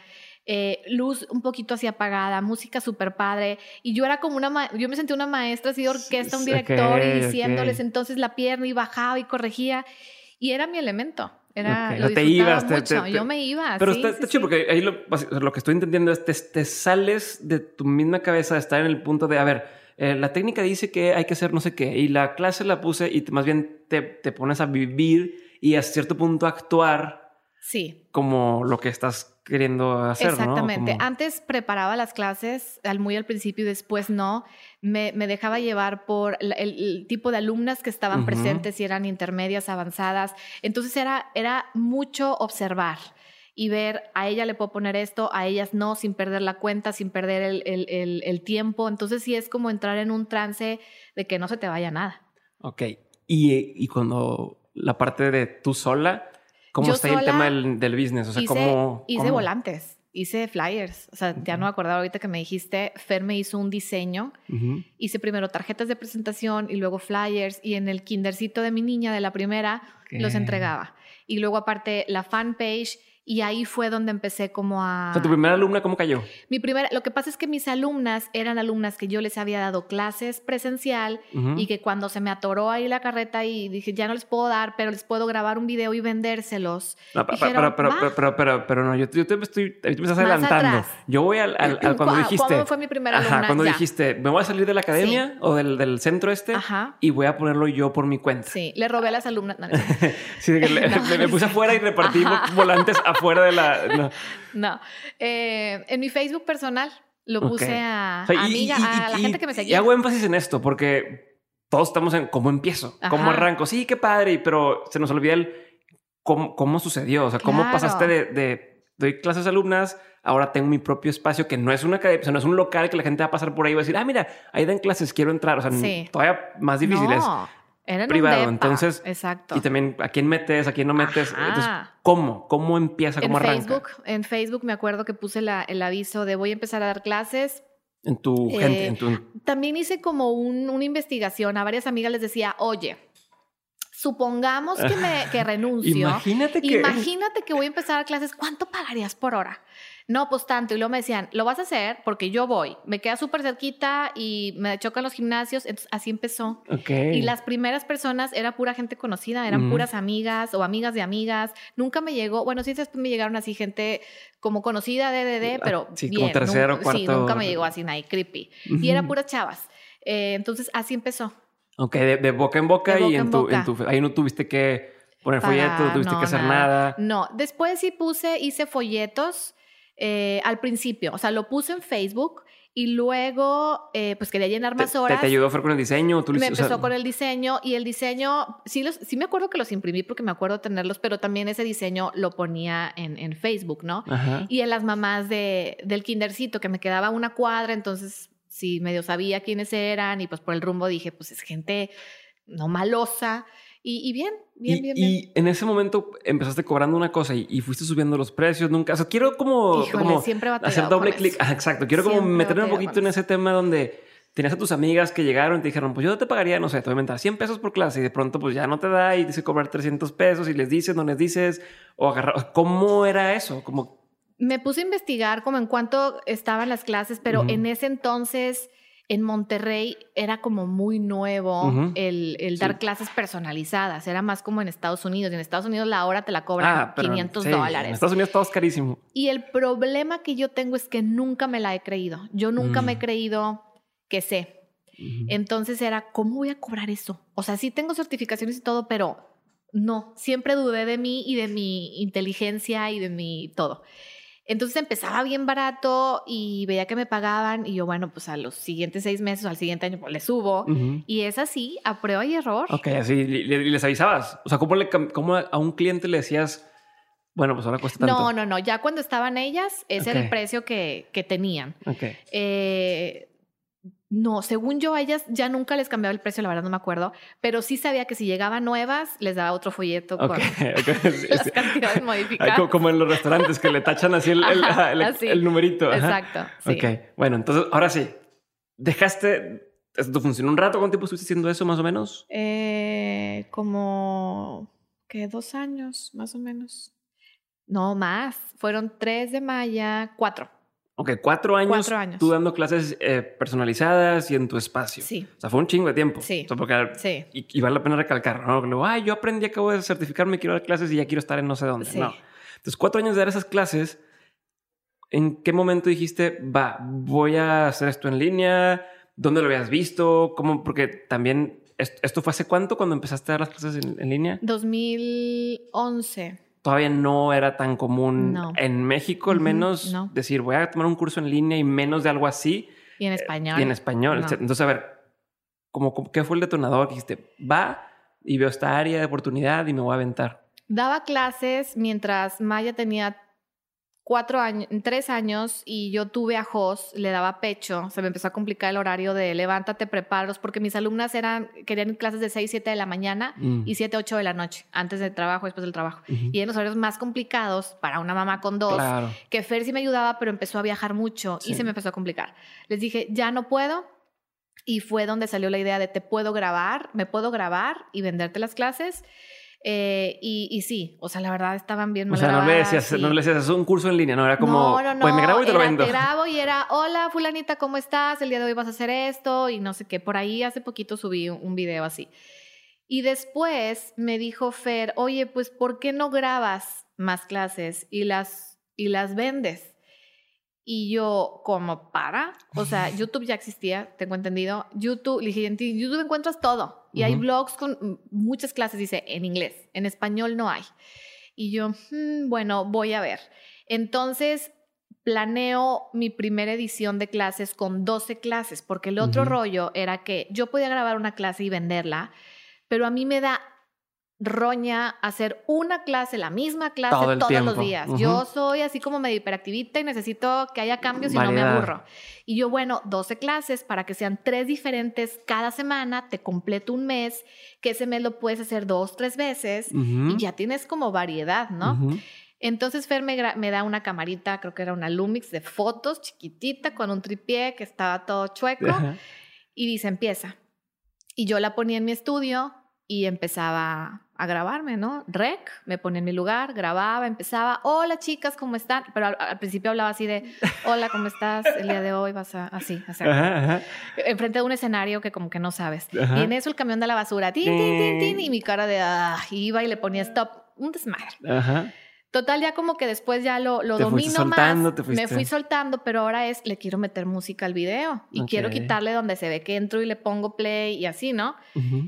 eh, luz un poquito así apagada, música súper padre. Y yo era como una, yo me sentí una maestra así de orquesta, un director, y diciéndoles entonces la pierna y bajaba y corregía. Y era mi elemento. Era, lo te ibas, mucho. yo me iba. Pero está, chido porque ahí lo, lo, que estoy entendiendo es te, te sales de tu misma cabeza de estar en el punto de, a ver, eh, la técnica dice que hay que hacer no sé qué, y la clase la puse y más bien te, te pones a vivir y a cierto punto actuar. Sí. Como lo que estás queriendo hacer. Exactamente. Antes preparaba las clases, al muy al principio y después no. Me, dejaba llevar por el, tipo de alumnas que estaban presentes, y eran intermedias, avanzadas. Entonces era, era mucho observar y ver, a ella le puedo poner esto, a ellas no, sin perder la cuenta, sin perder el, el tiempo. Entonces sí es como entrar en un trance de que no se te vaya nada. Ok. Y, y cuando la parte de tú sola, ¿Cómo está el tema del, business? O sea, hice, ¿cómo, hice volantes, hice flyers. O sea, ya no me acordaba ahorita que me dijiste, Fer me hizo un diseño. Hice primero tarjetas de presentación y luego flyers. Y en el kindercito de mi niña, de la primera, los entregaba. Y luego aparte la fanpage y ahí fue donde empecé como a... O sea, ¿tu primera alumna cómo cayó? Mi primera... Lo que pasa es que mis alumnas eran alumnas que yo les había dado clases presencial y que cuando se me atoró ahí la carreta y dije, ya no les puedo dar, pero les puedo grabar un video y vendérselos. No, pero, pero, pero, pero, no, yo, yo te estoy... me estás adelantando. Yo voy al... al, <clears throat> cuando dijiste... ¿Cuándo fue mi primera alumna? Ajá, cuando dijiste, me voy a salir de la academia o del, del, centro este y voy a ponerlo yo por mi cuenta. Sí, le robé a las alumnas. <laughs> sí, <laughs> me, puse afuera y repartí volantes afuera de la no. Eh, en mi Facebook personal lo puse a, amiga, a la gente que me seguía. Y hago énfasis en esto porque todos estamos en cómo empiezo, cómo arranco. Sí, qué padre, pero se nos olvida el cómo, sucedió. O sea, cómo pasaste de, doy clases a alumnas, ahora tengo mi propio espacio que no es una academia, o sea, no es un local que la gente va a pasar por ahí y va a decir, ah, mira, ahí dan clases, quiero entrar. O sea, todavía más difícil es era privado. entonces, exacto. Y también a quién metes, a quién no metes. Entonces, ¿cómo? ¿Cómo empieza? ¿Cómo en arranca? Facebook, en Facebook me acuerdo que puse el aviso de voy a empezar a dar clases. En tu gente, en tu... Eh, también hice como una investigación. A varias amigas les decía, oye, supongamos que me que <laughs> renuncio. imagínate que... Imagínate que voy a empezar a dar clases. ¿Cuánto pagarías por hora? No, pues tanto. Y luego me decían, lo vas a hacer porque yo voy. Me queda súper cerquita y me chocan los gimnasios. Entonces, así empezó. Y las primeras personas era pura gente conocida, eran puras amigas o amigas de amigas. Nunca me llegó, bueno, sí, después me llegaron así gente como conocida de DD, ah, pero sí, bien, como tercero, nunca, cuarto. Sí, nunca me llegó así, nadie creepy. Y eran puras chavas. Eh, entonces, así empezó. Ok, de, boca en boca y en, tu, en tu, ahí no tuviste que poner folletos, no tuviste que hacer nada. No, después sí puse, hice folletos eh, al principio. O sea, lo puse en Facebook y luego, eh, pues quería llenar más horas. ¿Te, ayudó a con el diseño? ¿Tú me empezó con el diseño y el diseño, sí, los, sí me acuerdo que los imprimí porque me acuerdo tenerlos, pero también ese diseño lo ponía en, en Facebook, ¿no? Y en las mamás de, del kindercito, que me quedaba una cuadra, entonces sí medio sabía quiénes eran y pues por el rumbo dije, pues es gente no malosa. Y, bien, bien, bien, bien. Y en ese momento empezaste cobrando una cosa y, fuiste subiendo los precios nunca. O sea, quiero como, como hacer doble clic. Ah, exacto. Quiero como meterme un poquito en ese tema donde tenías a tus amigas que llegaron y te dijeron, pues yo te pagaría, no sé, te voy a inventar 100 pesos por clase y de pronto pues ya no te da y dice cobrar 300 pesos y les dices, no les dices o agarrar. ¿Cómo era eso? Como... Me puse a investigar como en cuánto estaban las clases, pero en ese entonces en Monterrey era como muy nuevo el, dar clases personalizadas. Era más como en Estados Unidos. En Estados Unidos la hora te la cobran 500 ah, dólares. En Estados Unidos todo es carísimo. Y el problema que yo tengo es que nunca me la he creído. Yo nunca me he mm. creído que sé. Entonces era, ¿cómo voy a cobrar eso? O sea, sí tengo certificaciones y todo, pero no. Siempre dudé de mí y de mi inteligencia y de mi todo. Entonces empezaba bien barato y veía que me pagaban y yo, bueno, pues a los siguientes seis meses o al siguiente año pues le subo. Y es así, a prueba y error. Ok, así, y les avisabas. O sea, ¿cómo, le, cómo a un cliente le decías, bueno, pues ahora cuesta tanto? No, no, no, ya cuando estaban ellas, ese era el precio que, que tenían. Ok. Eh, no, según yo, a ellas ya nunca les cambiaba el precio, la verdad no me acuerdo, pero sí sabía que si llegaban nuevas, les daba otro folleto con <laughs> <laughs> las cantidades modificadas. Como en los restaurantes que le tachan así el, el, numerito. Exacto. Sí. Ok, bueno, entonces ahora sí, dejaste, ¿esto funcionó un rato? ¿Cuánto tiempo estuviste haciendo eso más o menos? Eh, como, ¿qué? Dos años, más o menos. No, más. Fueron tres de maya, cuatro. Ok, cuatro años, cuatro años. tú dando clases eh, personalizadas y en tu espacio. Sí. O sea, fue un chingo de tiempo. Sí. porque, sí. Y, vale la pena recalcar, ¿no? Luego, ay, yo aprendí, acabo de certificarme, quiero dar clases y ya quiero estar en no sé dónde. Sí. No. Entonces, cuatro años de dar esas clases, ¿en qué momento dijiste, va, voy a hacer esto en línea? ¿Dónde lo habías visto? ¿Cómo? Porque también, ¿esto fue hace cuánto cuando empezaste a dar las clases en, en línea? 2011 todavía no era tan común en México, al menos, decir, voy a tomar un curso en línea y menos de algo así. Y en español. y en español. Entonces, a ver, como, ¿qué fue el detonador? dijiste, va y veo esta área de oportunidad y me voy a aventar. Daba clases mientras Maya tenía cuatro años, tres años y yo tuve a Jos, le daba pecho, se me empezó a complicar el horario de levántate, preparos, porque mis alumnas eran, querían clases de 6, 7 de la mañana mm. y 7, 8 de la noche, antes del trabajo, después del trabajo. Y en los horarios más complicados para una mamá con dos, que Fer sí me ayudaba, pero empezó a viajar mucho y se me empezó a complicar. Les dije, ya no puedo. Y fue donde salió la idea de te puedo grabar, me puedo grabar y venderte las clases. Eh, y, sí, o sea, la verdad estaban bien O sea, no le decías, no le decías, es un curso en línea, no era como, no, no, pues me grabo y te lo vendo. Te grabo y era, hola, fulanita, ¿cómo estás? El día de hoy vas a hacer esto y no sé qué. Por ahí hace poquito subí un video así. Y después me dijo Fer, oye, pues, ¿por qué no grabas más clases y las, y las vendes? Y yo, como para, o sea, <laughs> YouTube ya existía, tengo entendido. YouTube, le dije, en YouTube encuentras todo. Y hay blogs con muchas clases, dice, en inglés. En español no hay. Y yo, hmm, bueno, voy a ver. Entonces, planeo mi primera edición de clases con 12 clases, porque el otro rollo era que yo podía grabar una clase y venderla, pero a mí me da roña hacer una clase, la misma clase todos los días. Yo soy así como medio hiperactivista y necesito que haya cambios y no me aburro. Y yo, bueno, 12 clases para que sean tres diferentes cada semana, te completo un mes, que ese mes lo puedes hacer dos, tres veces y ya tienes como variedad, ¿no? Entonces Fer me, da una camarita, creo que era una Lumix de fotos chiquitita con un tripié que estaba todo chueco y dice, empieza. Y yo la ponía en mi estudio y empezaba a grabarme, ¿no? Rec, me ponía en mi lugar, grababa, empezaba, hola chicas, ¿cómo están? Pero al, principio hablaba así de, hola, ¿cómo estás? El día de hoy vas a, así, así. Enfrente de un escenario que como que no sabes. Y en eso el camión de la basura, tin, tin, tin, tin, y mi cara de, ah, iba y le ponía stop, un desmadre. Ajá. Total, ya como que después ya lo, lo domino más. Me fui soltando, pero ahora es, le quiero meter música al video y quiero quitarle donde se ve que entro y le pongo play y así, ¿no?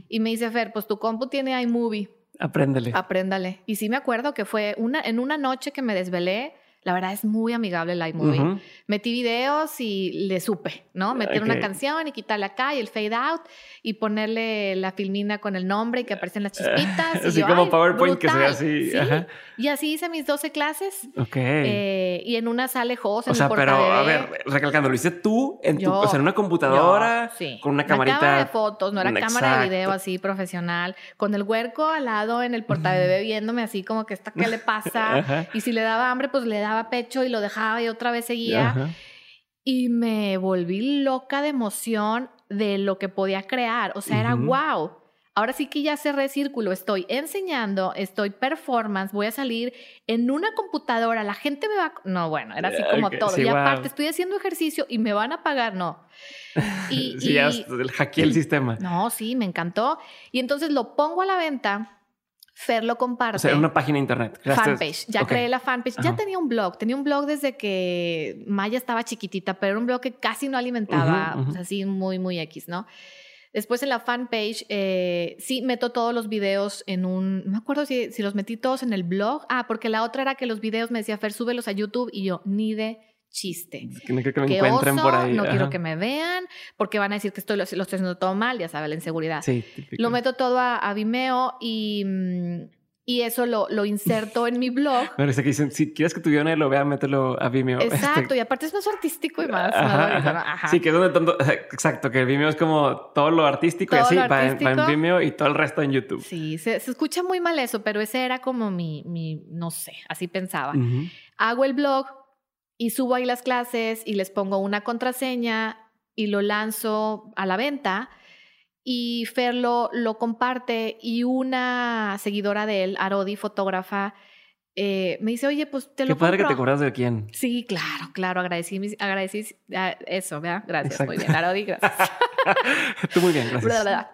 Y me dice, Fer, pues tu compu tiene iMovie. Apréndale. Apréndale. Y sí me acuerdo que fue una, en una noche que me desvelé, La verdad es muy amigable el iMovie. Metí videos y le supe, ¿no? Meter una canción y quitarle acá y el fade out y ponerle la filmina con el nombre y que aparecen las chispitas. así <laughs> como PowerPoint que se ve así. Y así hice mis 12 clases. Ok. Eh, y en una sale José. O sea, pero a ver, recalcando, lo hice tú en tu, o sea, en una computadora con una camarita. Una cámara de fotos, no era cámara de video así profesional, con el huerco al lado en el portabebé viéndome así como que está, ¿qué le <laughs> pasa? Y si le daba hambre, pues le daba pecho y lo dejaba y otra vez seguía. Y me volví loca de emoción de lo que podía crear. O sea, era wow. Ahora sí que ya cerré círculo, estoy enseñando, estoy performance, voy a salir en una computadora, la gente me va... No, bueno, era así como todo. y aparte estoy haciendo ejercicio y me van a pagar, no. <laughs> Y, sí, ya hackeé el sistema. No, sí, me encantó. Y entonces lo pongo a la venta Fer lo comparte. O sea, una página de internet. Fanpage. Ya creé la fanpage. Ya tenía un blog. Tenía un blog desde que Maya estaba chiquitita, pero era un blog que casi no alimentaba. así muy, muy X, ¿no? Después en la fanpage, eh, sí meto todos los videos en un. No me acuerdo si, si los metí todos en el blog. Ah, porque la otra era que los videos me decía Fer, súbelos a YouTube y yo, ni de chiste. que no quiero que me encuentren por ahí. No quiero que me vean porque van a decir que estoy, lo, estoy haciendo todo mal, ya sabes, la inseguridad. Sí, Lo meto todo a, Vimeo y, mm, y eso lo, lo, inserto en mi blog. <laughs> Bueno, que dicen, si quieres que tu guion lo vea, mételo a Vimeo. <laughs> Exacto, este y aparte es más artístico y más. Ajá, Sí, que es donde tanto, <laughs> exacto, que Vimeo es como todo lo artístico y así, va en, Vimeo y todo el resto en YouTube. Sí, se, escucha muy mal eso, pero ese era como mi, mi no sé, así pensaba. Hago el blog, y subo ahí las clases y les pongo una contraseña y lo lanzo a la venta. Y Fer lo, comparte y una seguidora de él, Arodi, fotógrafa, eh, me dice, oye, pues te lo Qué padre que te cobras de quién. Sí, claro, claro, agradecí, agradecí ah, eso, ¿verdad? Gracias, muy bien, Arodi, gracias. <laughs> Tú muy bien, gracias.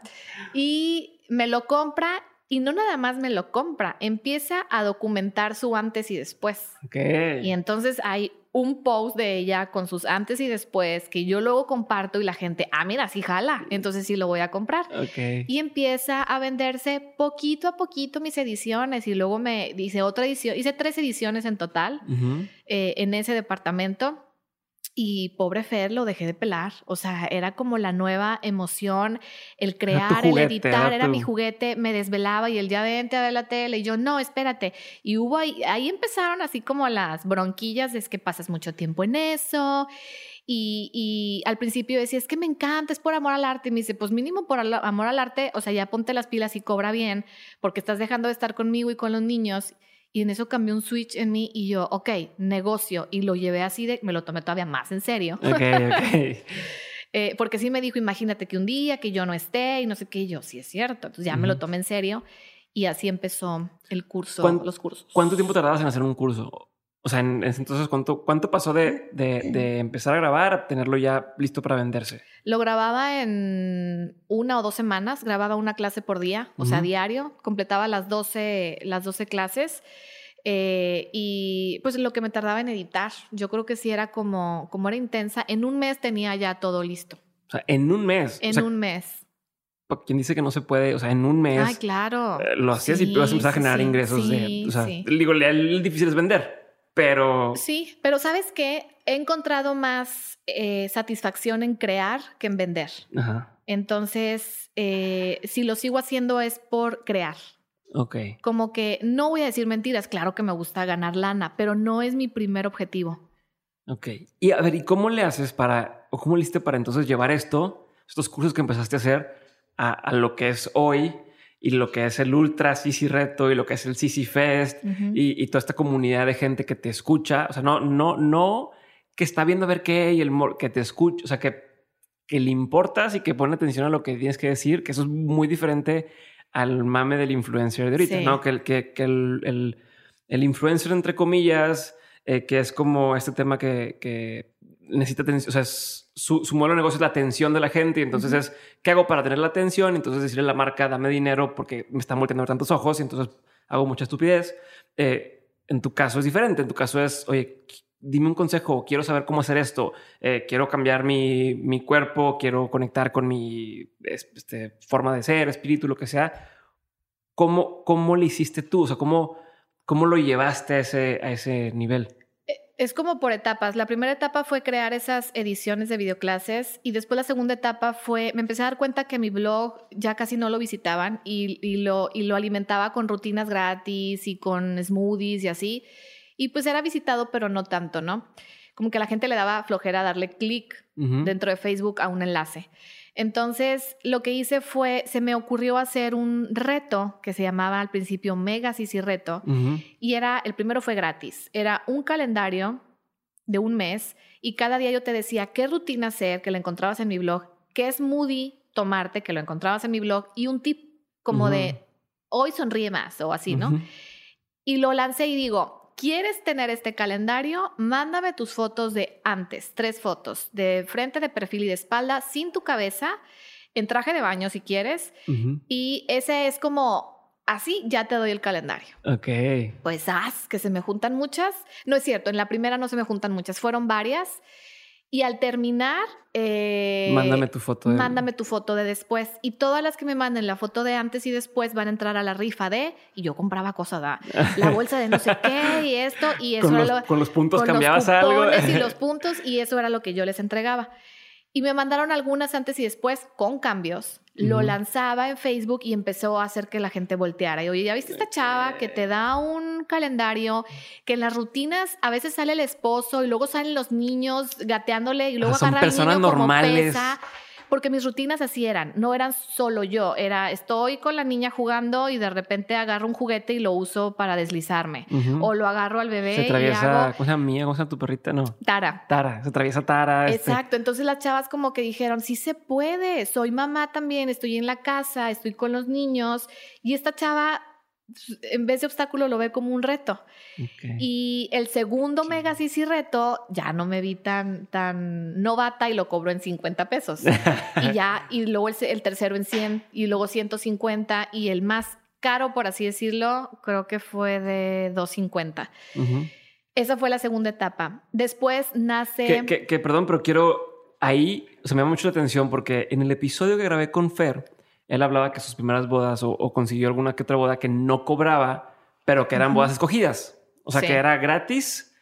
Y me lo compra y no nada más me lo compra, empieza a documentar su antes y después. Ok. Y entonces hay un post de ella con sus antes y después que yo luego comparto y la gente, ah, mira, sí jala, entonces sí lo voy a comprar. Y empieza a venderse poquito a poquito mis ediciones y luego me dice otra edición, hice tres ediciones en total eh, en ese departamento y pobre Fer lo dejé de pelar. O sea, era como la nueva emoción, el crear, el editar, era, mi juguete, me desvelaba y el día vente a ver la tele y yo, no, espérate. Y hubo ahí, ahí empezaron así como las bronquillas, es que pasas mucho tiempo en eso. Y, y, al principio decía, es que me encanta, es por amor al arte. Y me dice, pues mínimo por amor al arte, o sea, ya ponte las pilas y cobra bien, porque estás dejando de estar conmigo y con los niños. Y en eso cambió un switch en mí y yo, ok, negocio. Y lo llevé así de, me lo tomé todavía más en serio. Ok, ok. <laughs> Eh, porque sí me dijo, imagínate que un día que yo no esté y no sé qué, y yo, sí es cierto. Entonces ya me lo tomé en serio y así empezó el curso, los cursos. ¿Cuánto tiempo tardabas en hacer un curso? O sea, entonces, ¿cuánto, ¿cuánto pasó de, de, empezar a grabar a tenerlo ya listo para venderse? Lo grababa en una o dos semanas, grababa una clase por día, o sea, diario, completaba las 12, las 12 clases. Eh, y pues lo que me tardaba en editar, yo creo que sí era como, como era intensa, en un mes tenía ya todo listo. O sea, en un mes. En un mes. Quien dice que no se puede, o sea, en un mes. Ay, claro. Eh, lo hacías y tú vas a empezar a generar ingresos. de, o sea, digo, el difícil es vender pero... Sí, pero sabes qué? He encontrado más eh, satisfacción en crear que en vender. Ajá. Entonces, eh, si lo sigo haciendo es por crear. Ok. Como que no voy a decir mentiras, claro que me gusta ganar lana, pero no es mi primer objetivo. Ok. Y a ver, ¿y cómo le haces para, o cómo le hiciste para entonces llevar esto, estos cursos que empezaste a hacer, a, a lo que es hoy? Y lo que es el Ultra CC Reto y lo que es el CC Fest y, toda esta comunidad de gente que te escucha. O sea, no, no, no que está viendo a ver qué y el que te escucha, o sea, que, que le importas y que pone atención a lo que tienes que decir, que eso es muy diferente al mame del influencer de ahorita, ¿no? Que, el, que, que el, el, el, influencer, entre comillas, eh, que es como este tema que, que necesita atención, o sea, su, su, modelo de negocio es la atención de la gente y entonces es, ¿qué hago para tener la atención? Entonces decirle a la marca, dame dinero porque me están volteando tantos ojos y entonces hago mucha estupidez. Eh, en tu caso es diferente, en tu caso es, oye, dime un consejo, quiero saber cómo hacer esto, eh, quiero cambiar mi, mi, cuerpo, quiero conectar con mi este, forma de ser, espíritu, lo que sea. ¿Cómo, cómo le hiciste tú? O sea, ¿cómo, cómo lo llevaste a ese, a ese nivel? Es como por etapas. La primera etapa fue crear esas ediciones de videoclases y después la segunda etapa fue, me empecé a dar cuenta que mi blog ya casi no lo visitaban y, lo, y lo alimentaba con rutinas gratis y con smoothies y así. Y pues era visitado, pero no tanto, ¿no? Como que la gente le daba flojera darle clic dentro de Facebook a un enlace. Entonces, lo que hice fue, se me ocurrió hacer un reto que se llamaba al principio Mega Sisi Reto. Y era, el primero fue gratis. Era un calendario de un mes y cada día yo te decía qué rutina hacer, que lo encontrabas en mi blog, qué smoothie tomarte, que lo encontrabas en mi blog, y un tip como de hoy sonríe más o así, ¿no? Y lo lancé y digo, ¿Quieres tener este calendario? Mándame tus fotos de antes, tres fotos, de frente, de perfil y de espalda, sin tu cabeza, en traje de baño si quieres. Y ese es como, así ya te doy el calendario. Ok. Pues haz, que se me juntan muchas. No es cierto, en la primera no se me juntan muchas, fueron varias. Y al terminar, eh, mándame tu foto. De... Mándame tu foto de después. Y todas las que me manden la foto de antes y después van a entrar a la rifa de. Y yo compraba cosas, da, la bolsa de no sé qué y esto. Y <laughs> eso con, era los, con los puntos cambiabas algo. y <laughs> los puntos, y eso era lo que yo les entregaba. Y me mandaron algunas antes y después con cambios. Lo lanzaba en Facebook y empezó a hacer que la gente volteara. Y oye, ¿ya viste esta chava que te da un calendario? Que en las rutinas a veces sale el esposo y luego salen los niños gateándole y luego ah, agarra personas niño normales. Como pesa porque mis rutinas así eran, no eran solo yo, era estoy con la niña jugando y de repente agarro un juguete y lo uso para deslizarme, o lo agarro al bebé se atraviesa, y cosa mía, cosa tu perrita, no. Tara. Tara, se atraviesa Tara. Este. Exacto, entonces las chavas como que dijeron, sí se puede, soy mamá también, estoy en la casa, estoy con los niños y esta chava en vez de obstáculo lo ve como un reto. Y el segundo Mega Sisi reto ya no me vi tan, tan novata y lo cobro en 50 pesos. y ya, <laughs> y luego el, tercero en 100 y luego 150 y el más caro, por así decirlo, creo que fue de 250. Esa fue la segunda etapa. Después nace... Que, perdón, pero quiero... Ahí se me llama mucho la atención porque en el episodio que grabé con Fer, él hablaba que sus primeras bodas o, consiguió alguna que otra boda que no cobraba, pero que eran bodas escogidas. O sea, que era gratis.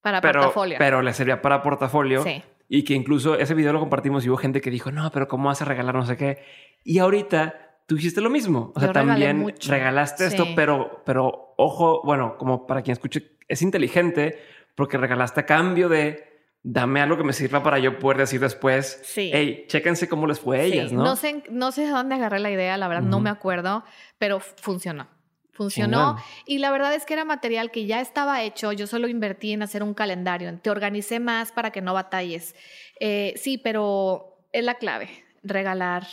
Para pero, portafolio. Pero le servía para portafolio. Sí. Y que incluso ese video lo compartimos y hubo gente que dijo, no, pero ¿cómo vas a regalar no sé qué? Y ahorita tú hiciste lo mismo. O sea, también regalaste esto, pero, pero ojo, bueno, como para quien escuche, es inteligente porque regalaste a cambio de dame algo que me sirva para yo poder decir después, sí. hey, chéquense cómo les fue a ellas, ¿no? No sé, no sé de dónde agarré la idea, la verdad, no me acuerdo, pero funcionó. Funcionó y la verdad es que era material que ya estaba hecho, yo solo invertí en hacer un calendario, te organicé más para que no batalles. Eh, sí, pero es la clave, regalar,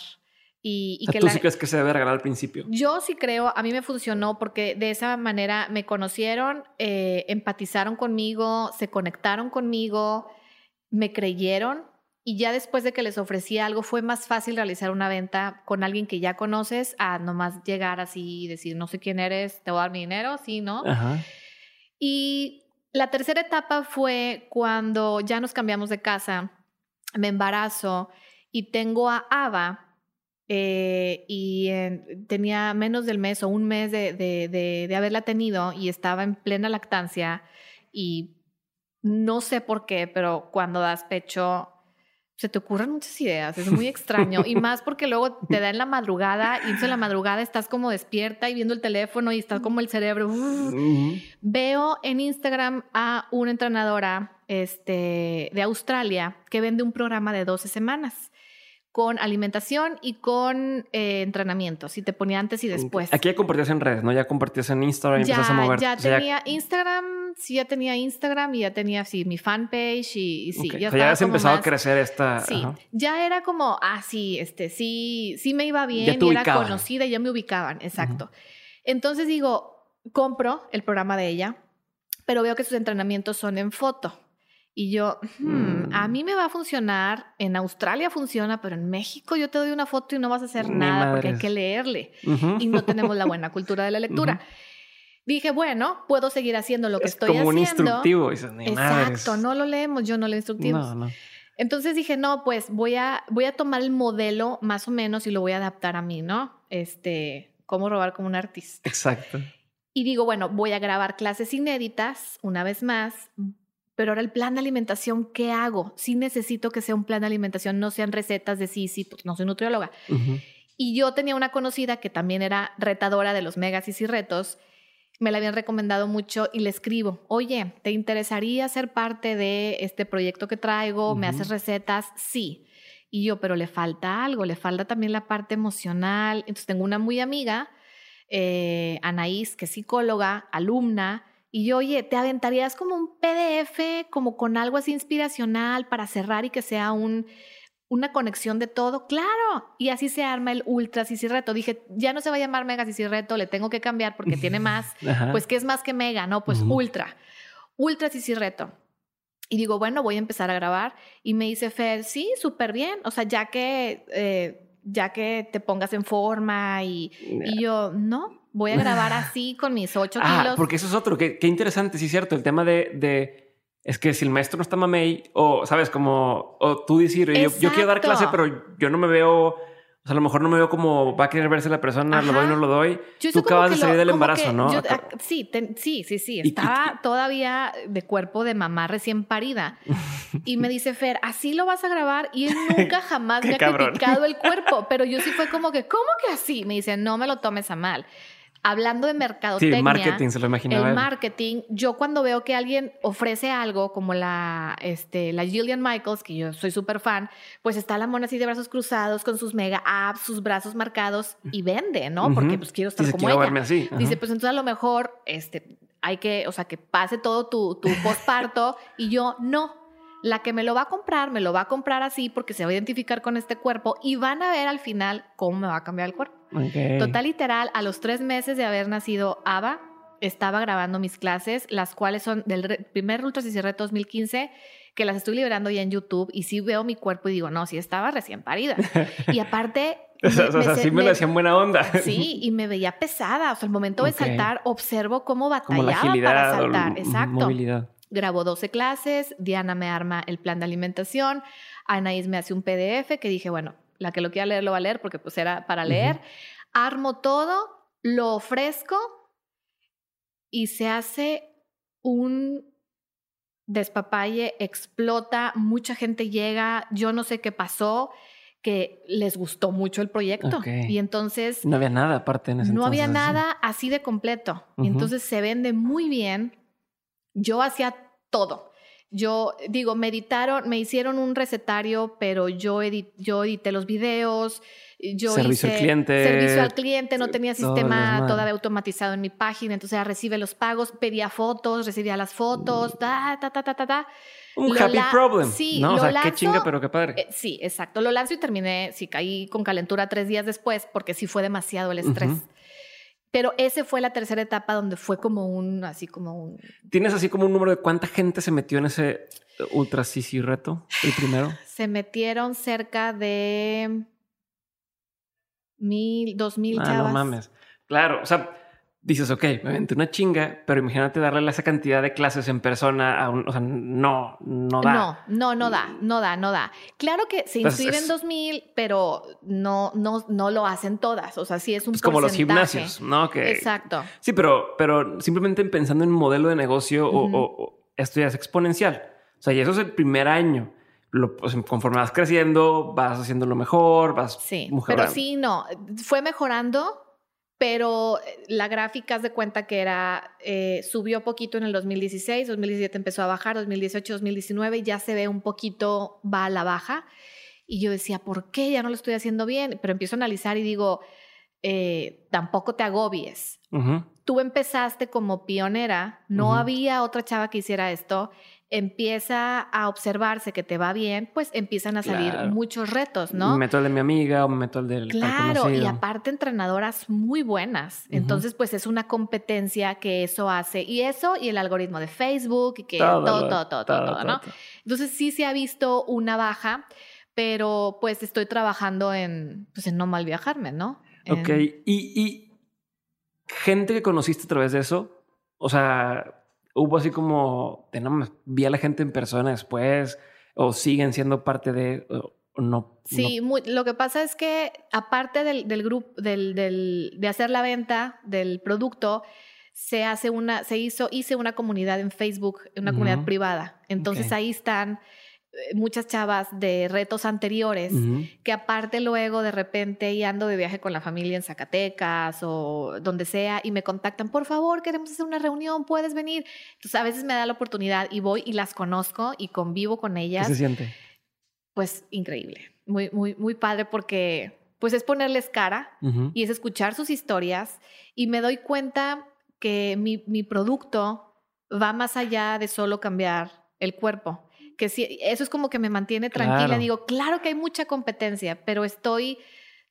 y, que ¿Tú sí crees que se debe regalar al principio? Yo sí creo, a mí me funcionó porque de esa manera me conocieron, eh, empatizaron conmigo, se conectaron conmigo, me creyeron y ya después de que les ofrecí algo fue más fácil realizar una venta con alguien que ya conoces a nomás llegar así y decir, no sé quién eres, te voy a dar mi dinero, sí, ¿no? Y la tercera etapa fue cuando ya nos cambiamos de casa, me embarazo y tengo a Ava eh, y tenía menos del mes o un mes de, de, haberla tenido y estaba en plena lactancia y no sé por qué, pero cuando das pecho se te ocurren muchas ideas, es muy extraño. Y más porque luego te da en la madrugada y en la madrugada estás como despierta y viendo el teléfono y estás como el cerebro. Veo en Instagram a una entrenadora este, de Australia que vende un programa de 12 semanas con alimentación y con eh, entrenamiento, si te ponía antes y después. Aquí ya compartías en redes, ¿no? Ya compartías en Instagram y ya, empezaste a mover. Ya tenía Instagram, sí, ya tenía Instagram y ya tenía, sí, mi fanpage y, sí. Ya, o sea, ya has empezado a crecer esta... Sí, ya era como, ah, sí, este, sí, sí me iba bien y era conocida y ya me ubicaban, exacto. Entonces digo, compro el programa de ella, pero veo que sus entrenamientos son en foto. Y yo, hmm, a mm. mí me va a funcionar, en Australia funciona, pero en México yo te doy una foto y no vas a hacer nada porque hay que leerle y no tenemos la <laughs> buena cultura de la lectura. Dije, bueno, puedo seguir haciendo lo que estoy haciendo. como un instructivo. Exacto, no lo leemos, yo no leo instructivos. No, no. Entonces dije, no, pues voy a, voy a tomar el modelo más o menos y lo voy a adaptar a mí, ¿no? Este, cómo robar como un artista. Exacto. Y digo, bueno, voy a grabar clases inéditas una vez más, pero ahora el plan de alimentación, ¿qué hago? Sí necesito que sea un plan de alimentación, no sean recetas de sí, sí, pues no soy nutrióloga. Y yo tenía una conocida que también era retadora de los megas y sí retos, me la habían recomendado mucho y le escribo, oye, ¿te interesaría ser parte de este proyecto que traigo? ¿Me haces recetas? Sí. Y yo, pero le falta algo, le falta también la parte emocional. Entonces tengo una muy amiga, eh, Anaís, que es psicóloga, alumna, y yo, oye, ¿te aventarías como un PDF, como con algo así inspiracional para cerrar y que sea un, una conexión de todo? Claro. Y así se arma el Ultra Sisi Reto. Dije, ya no se va a llamar Mega Sisi Reto, le tengo que cambiar porque tiene <laughs> más. pues, ¿qué es más que Mega? No, pues Ultra. Ultra Sisi Reto. Y digo, bueno, voy a empezar a grabar. Y me dice Fer, sí, súper bien. O sea, ya que, eh, ya que te pongas en forma y, y yo, no, voy a grabar <laughs> así con mis ocho ah, kilos. Porque eso es otro, qué, qué interesante, sí, cierto, el tema de, de, es que si el maestro no está mamey, o sabes, como, o tú decir, yo, yo, quiero dar clase, pero yo no me veo o sea, a lo mejor no me veo como va a querer verse la persona, lo doy no lo doy. Tú acabas de salir del embarazo, ¿no? Sí, sí, sí, sí. Estaba todavía de cuerpo de mamá recién parida. <laughs> y me dice Fer, así lo vas a grabar. Y él nunca <laughs> jamás me ha criticado el cuerpo. Pero yo sí fue como que, ¿cómo que así? Me dice, no me lo tomes a mal hablando de mercadotecnia. Sí, marketing, se lo imaginaba. El marketing, yo cuando veo que alguien ofrece algo como la, este, la Gillian Michaels, que yo soy súper fan, pues está la mona así de brazos cruzados con sus mega apps, sus brazos marcados y vende, ¿no? Porque pues quiero estar como ella. Verme así. Dice, pues entonces a lo mejor, este, hay que, o sea, que pase todo tu, tu postparto y yo no la que me lo va a comprar, me lo va a comprar así porque se va a identificar con este cuerpo y van a ver al final cómo me va a cambiar el cuerpo. Total literal, a los tres meses de haber nacido Ava, estaba grabando mis clases, las cuales son del primer Ultra Reto 2015, que las estoy liberando ya en YouTube y sí veo mi cuerpo y digo, no, sí estaba recién parida. <laughs> Y aparte... <laughs> o sea, sí me, lo hacían buena onda. Sí, y me veía pesada. O sea, el momento de saltar, observo cómo batallaba para saltar. Exacto. Movilidad grabo 12 clases, Diana me arma el plan de alimentación, Anaís me hace un PDF que dije, bueno, la que lo quiera leer lo va a leer porque pues era para leer. Armo todo, lo ofrezco y se hace un despapalle, explota, mucha gente llega, yo no sé qué pasó que les gustó mucho el proyecto. Y entonces... No había nada aparte en ese No había nada así de completo. Entonces se vende muy bien. Yo hacía todo. Yo digo, me editaron, me hicieron un recetario, pero yo, yo edité los videos, yo servicio hice al cliente. servicio al cliente, no tenía sistema todavía automatizado en mi página, entonces recibe los pagos, pedía fotos, recibía las fotos, ta, ta, ta, ta, ta, Un happy problem. Sí, ¿no? o sea, qué chinga, pero qué padre. Eh, sí, exacto. Lo lanzo y terminé, sí, caí con calentura tres días después porque sí fue demasiado el estrés. Pero ese fue la tercera etapa donde fue como un, así como un... ¿Tienes así como un número de cuánta gente se metió en ese Ultra CC reto, el primero? <laughs> Se metieron cerca de mil, dos mil ah, No mames. Claro, o sea, dices, ok, me aventé una chinga, pero imagínate darle esa cantidad de clases en persona a un, o sea, no, no da. No, no, no da, no da, no da. Claro que se inscriben dos 2000, pero no, no, no lo hacen todas. O sea, sí es un es como los gimnasios, ¿no? Que, Exacto. Sí, pero, pero simplemente pensando en un modelo de negocio o, esto ya es exponencial. O sea, y eso es el primer año. Lo, conforme vas creciendo, vas haciendo lo mejor, vas sí, Pero sí, no, fue mejorando pero eh, la gráfica de cuenta que era, eh, subió poquito en el 2016, 2017 empezó a bajar, 2018, 2019 ya se ve un poquito, va a la baja. Y yo decía, ¿por qué ya no lo estoy haciendo bien? Pero empiezo a analizar y digo, eh, tampoco te agobies. Tú empezaste como pionera, no había otra chava que hiciera esto empieza a observarse que te va bien, pues empiezan a salir muchos retos, ¿no? Me meto el de mi amiga o me meto el del Claro, y aparte entrenadoras muy buenas. Entonces, pues es una competencia que eso hace. Y eso y el algoritmo de Facebook y que todo, todo, todo, todo, ¿no? Entonces sí se ha visto una baja, pero pues estoy trabajando en, pues en no mal viajarme, ¿no? Ok, y, y gente que conociste a través de eso, o sea, hubo así como, no, vi a la gente en persona después o siguen siendo parte de... no, sí, lo que pasa es que aparte del, del grupo, del, del, de hacer la venta del producto, se hace una, se hizo, hice una comunidad en Facebook, una comunidad privada. Entonces ahí están muchas chavas de retos anteriores que aparte luego de repente y ando de viaje con la familia en Zacatecas o donde sea y me contactan, por favor, queremos hacer una reunión, puedes venir. Entonces a veces me da la oportunidad y voy y las conozco y convivo con ellas. ¿Qué se siente? Pues increíble, muy, muy, muy padre porque pues es ponerles cara y es escuchar sus historias y me doy cuenta que mi, mi producto va más allá de solo cambiar el cuerpo. Que si, eso es como que me mantiene tranquila. Digo, claro que hay mucha competencia, pero estoy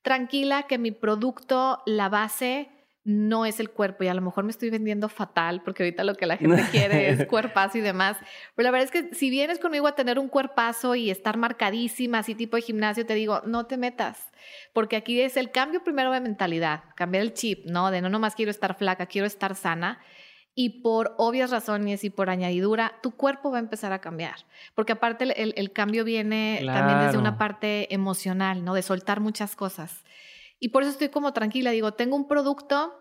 tranquila que mi producto, la base, no es el cuerpo y a lo mejor me estoy vendiendo fatal porque ahorita lo que la gente <laughs> quiere es cuerpazo y demás. Pero la verdad es que si vienes conmigo a tener un cuerpazo y estar marcadísima, así tipo de gimnasio, te digo, no te metas, porque aquí es el cambio primero de mentalidad, cambiar el chip, ¿no? De no nomás quiero estar flaca, quiero estar sana. Y por obvias razones y por añadidura, tu cuerpo va a empezar a cambiar. Porque aparte el, cambio viene también desde una parte emocional, ¿no? De soltar muchas cosas. Y por eso estoy como tranquila. Digo, tengo un producto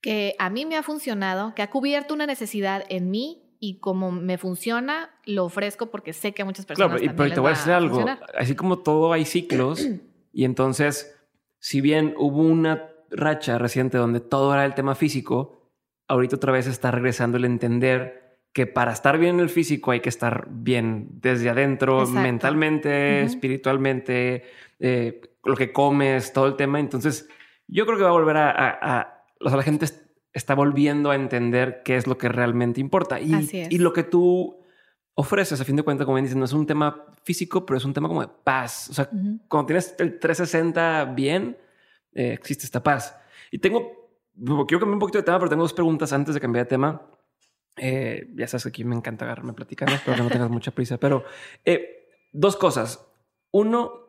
que a mí me ha funcionado, que ha cubierto una necesidad en mí y como me funciona, lo ofrezco porque sé que a muchas personas. Claro, pero te voy a decir algo. Así como todo hay ciclos, y entonces, si bien hubo una racha reciente donde todo era el tema físico, ahorita otra vez está regresando el entender que para estar bien en el físico hay que estar bien desde adentro, mentalmente, espiritualmente, eh, lo que comes, todo el tema. Entonces, yo creo que va a volver a o sea, la gente está volviendo a entender qué es lo que realmente importa. Y, y lo que tú ofreces, a fin de cuentas, como bien dices, no es un tema físico, pero es un tema como de paz. O sea, cuando tienes el 360 bien, eh, existe esta paz. Y tengo, quiero cambiar un poquito de tema, pero tengo dos preguntas antes de cambiar de tema. Eh, ya sabes que aquí me encanta agarrarme platicando, pero que no tengas mucha prisa. Pero eh, dos cosas. Uno,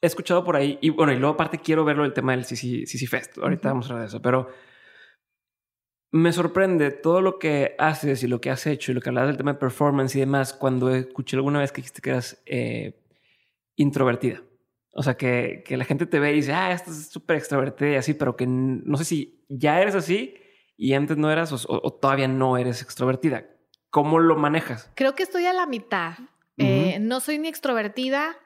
he escuchado por ahí, y bueno, y luego aparte quiero verlo el tema del CC, Fest. Ahorita vamos a hablar de eso, pero me sorprende todo lo que haces y lo que has hecho y lo que hablas del tema de performance y demás cuando escuché alguna vez que dijiste que eras eh, introvertida. O sea, que, que, la gente te ve y dice, ah, estás súper extrovertida y así, pero que no sé si ya eres así y antes no eras o, todavía no eres extrovertida. ¿Cómo lo manejas? Creo que estoy a la mitad. Eh, no soy ni extrovertida.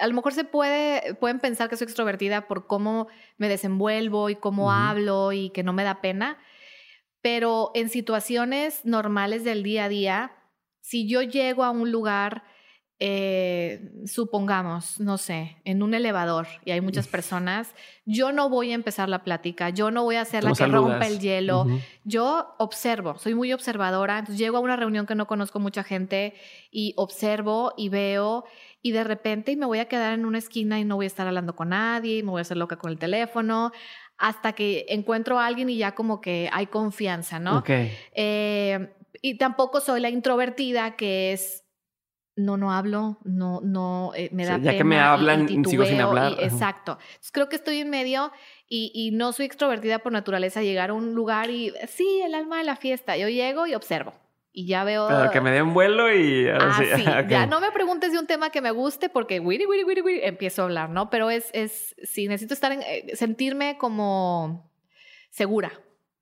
A lo mejor se puede, pueden pensar que soy extrovertida por cómo me desenvuelvo y cómo hablo y que no me da pena pero en situaciones normales del día a día, si yo llego a un lugar, eh, supongamos, no sé, en un elevador y hay muchas personas, yo no voy a empezar la plática, yo no voy a ser la que rompa el hielo, yo observo, soy muy observadora, entonces llego a una reunión que no conozco mucha gente y observo y veo y de repente me voy a quedar en una esquina y no voy a estar hablando con nadie, me voy a hacer loca con el teléfono, hasta que encuentro a alguien y ya como que hay confianza, ¿no? Ok. Eh, y tampoco soy la introvertida que es no, no hablo, no, no, eh, me da Ya que me hablan, sigo sin hablar. exacto. creo que estoy en medio y, y, no soy extrovertida por naturaleza. Llegar a un lugar y sí, el alma de la fiesta. Yo llego y observo y ya veo. Pero que me dé un vuelo y. Ah, sí. <laughs> Ya no me preguntes de un tema que me guste porque wiri, wiri, wiri, wiri, empiezo a hablar, ¿no? Pero es, es, sí, necesito estar en, eh, sentirme como segura.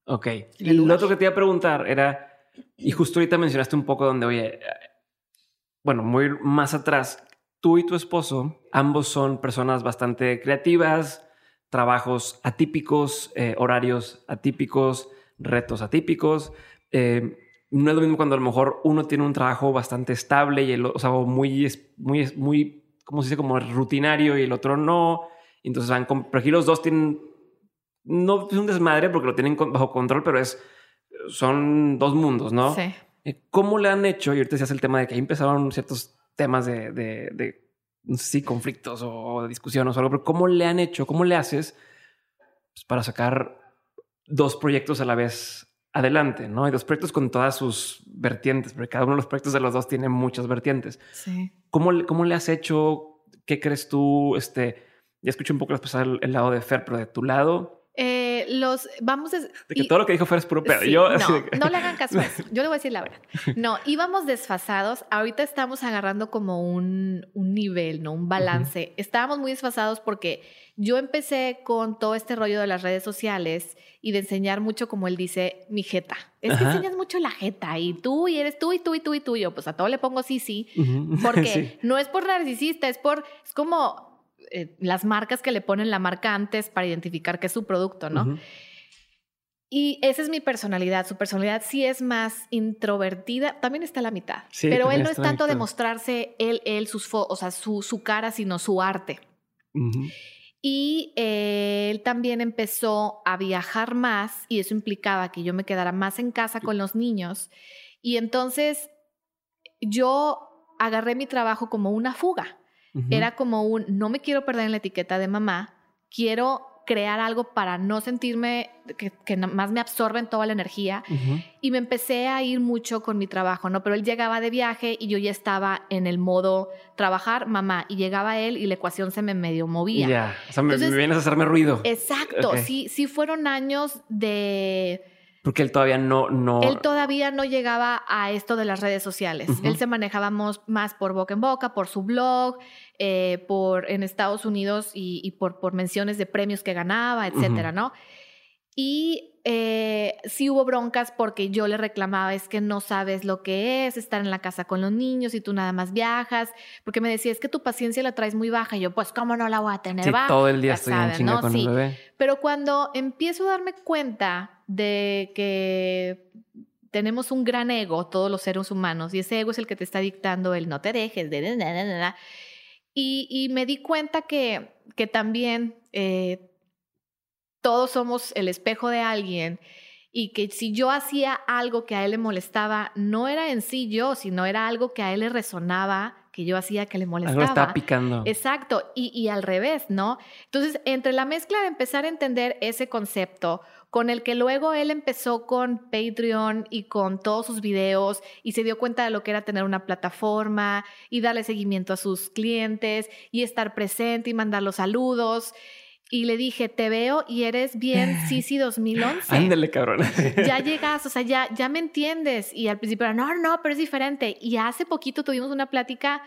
Ok. Y lo otro que te iba a preguntar era, y justo ahorita mencionaste un poco donde, oye, bueno, muy más atrás, tú y tu esposo, ambos son personas bastante creativas, trabajos atípicos, eh, horarios atípicos, retos atípicos. Eh, no es lo mismo cuando a lo mejor uno tiene un trabajo bastante estable y el, o sea, muy, muy, muy, ¿cómo se dice? Como rutinario y el otro no. Entonces van con, pero aquí los dos tienen, no es un desmadre porque lo tienen bajo control, pero es, son dos mundos, ¿no? Sí. Eh, ¿Cómo le han hecho? Y ahorita se hace el tema de que ahí empezaron ciertos temas de, de, de no sé si conflictos o, discusiones o algo, pero ¿cómo le han hecho? ¿Cómo le haces pues, para sacar dos proyectos a la vez adelante, ¿no? Hay dos proyectos con todas sus vertientes, porque cada uno de los proyectos de los dos tiene muchas vertientes. Sí. ¿Cómo, cómo le has hecho? ¿Qué crees tú? Este, ya escuché un poco las el, el lado de Fer, pero de tu lado. Eh, los vamos de que todo lo que dijo es puro pedo. Yo, no, no le hagan caso a eso. Yo le voy a decir la verdad. <laughs> No, íbamos desfasados. Ahorita estamos agarrando como un, un nivel, ¿no? Un balance. Estábamos muy desfasados porque yo empecé con todo este rollo de las redes sociales y de enseñar mucho, como él dice, mi jeta. Es que enseñas mucho la jeta y tú y eres tú y tú y tú y tú. Y yo, pues a todo le pongo sí, sí. <laughs> Porque no es por narcisista, es por, es como eh, las marcas que le ponen la marca antes para identificar que es su producto, ¿no? Y esa es mi personalidad. Su personalidad sí es más introvertida. También está a la mitad. pero él no es tanto de mostrarse él, él, sus o sea, su, su cara, sino su arte. Y eh, él también empezó a viajar más y eso implicaba que yo me quedara más en casa con los niños. Y entonces yo agarré mi trabajo como una fuga. Era como un, no me quiero perder en la etiqueta de mamá, quiero crear algo para no sentirme que, más me absorben toda la energía. Y me empecé a ir mucho con mi trabajo, ¿no? Pero él llegaba de viaje y yo ya estaba en el modo trabajar, mamá, y llegaba él y la ecuación se me medio movía. Ya, o sea, me, vienes a hacerme ruido. Exacto, sí, sí fueron años de porque él todavía no, no... Él todavía no llegaba a esto de las redes sociales. Él se manejaba más por boca en boca, por su blog, eh, por en Estados Unidos y, por, por menciones de premios que ganaba, etcétera, ¿no? Y eh, sí hubo broncas porque yo le reclamaba, es que no sabes lo que es estar en la casa con los niños y tú nada más viajas, porque me decía, es que tu paciencia la traes muy baja. Y yo, pues, ¿cómo no la voy a tener sí, todo el día estoy en ¿no? con el bebé. Pero cuando empiezo a darme cuenta de que tenemos un gran ego, todos los seres humanos, y ese ego es el que te está dictando el no te dejes, de... Y, y me di cuenta que, que también eh, todos somos el espejo de alguien y que si yo hacía algo que a él le molestaba, no era en sí yo, sino era algo que a él le resonaba, que yo hacía que le molestaba. Algo estaba picando. Exacto, y, y al revés, ¿no? Entonces, entre la mezcla de empezar a entender ese concepto, con el que luego él empezó con Patreon y con todos sus videos y se dio cuenta de lo que era tener una plataforma y darle seguimiento a sus clientes y estar presente y mandar los saludos. Y le dije, te veo y eres bien Sisi 2011. Ándale, cabrón. <laughs> ya <laughs> llegas, o sea, ya, ya me entiendes. Y al principio era, no, no, pero es diferente. Y hace poquito tuvimos una plática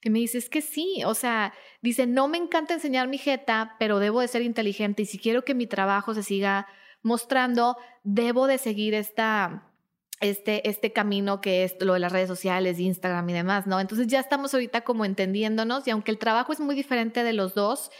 que me dice, es que sí, o sea, dice, no me encanta enseñar mi jeta, pero debo de ser inteligente y si quiero que mi trabajo se siga mostrando, debo de seguir esta, este, este camino que es lo de las redes sociales, Instagram y demás, ¿no? Entonces ya estamos ahorita como entendiéndonos y aunque el trabajo es muy diferente de los dos,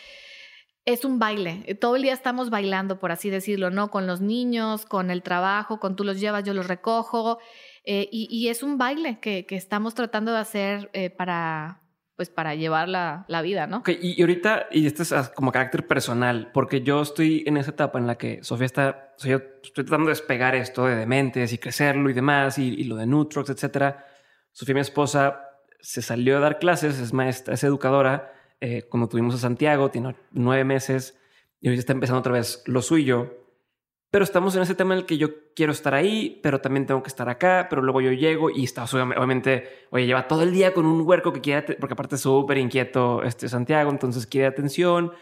es un baile. Todo el día estamos bailando, por así decirlo, ¿no? Con los niños, con el trabajo, con tú los llevas, yo los recojo. Eh, y, es un baile que, estamos tratando de hacer eh, para, pues para llevar la, vida, ¿no? Okay, y, ahorita, y esto es como carácter personal, porque yo estoy en esa etapa en la que Sofía está, o sea, yo estoy tratando de despegar esto de dementes y crecerlo y demás, y, lo de Nutrox, etcétera. Sofía, mi esposa, se salió a dar clases, es maestra, es educadora, eh, cuando tuvimos a Santiago, tiene nueve meses, y hoy está empezando otra vez lo suyo. Pero estamos en ese tema en el que yo quiero estar ahí, pero también tengo que estar acá, pero luego yo llego y está obviamente, oye, lleva todo el día con un huerco que quiere, porque aparte es súper inquieto este Santiago, entonces quiere atención.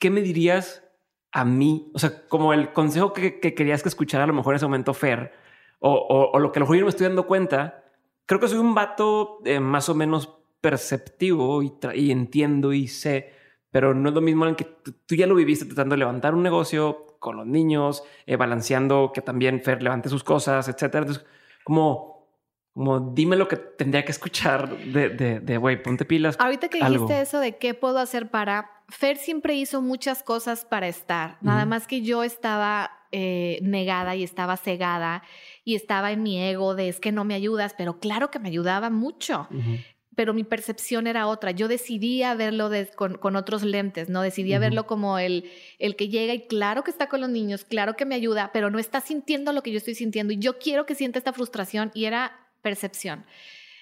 ¿Qué me dirías a mí? O sea, como el consejo que, querías que escuchara a lo mejor en ese momento Fer, o, lo que a lo mejor yo me estoy dando cuenta, creo que soy un vato eh, más o menos perceptivo y, y entiendo y sé, pero no es lo mismo en que tú ya lo viviste tratando de levantar un negocio, con los niños, eh, balanceando que también Fer levante sus cosas, etcétera. Entonces, como, como dime lo que tendría que escuchar de, de, güey, ponte pilas. Ahorita que dijiste eso de qué puedo hacer para, Fer siempre hizo muchas cosas para estar, nada más que yo estaba eh, negada y estaba cegada y estaba en mi ego de es que no me ayudas, pero claro que me ayudaba mucho pero mi percepción era otra. Yo decidía verlo con, otros lentes, ¿no? Decidía verlo como el, el que llega y claro que está con los niños, claro que me ayuda, pero no está sintiendo lo que yo estoy sintiendo y yo quiero que sienta esta frustración y era percepción.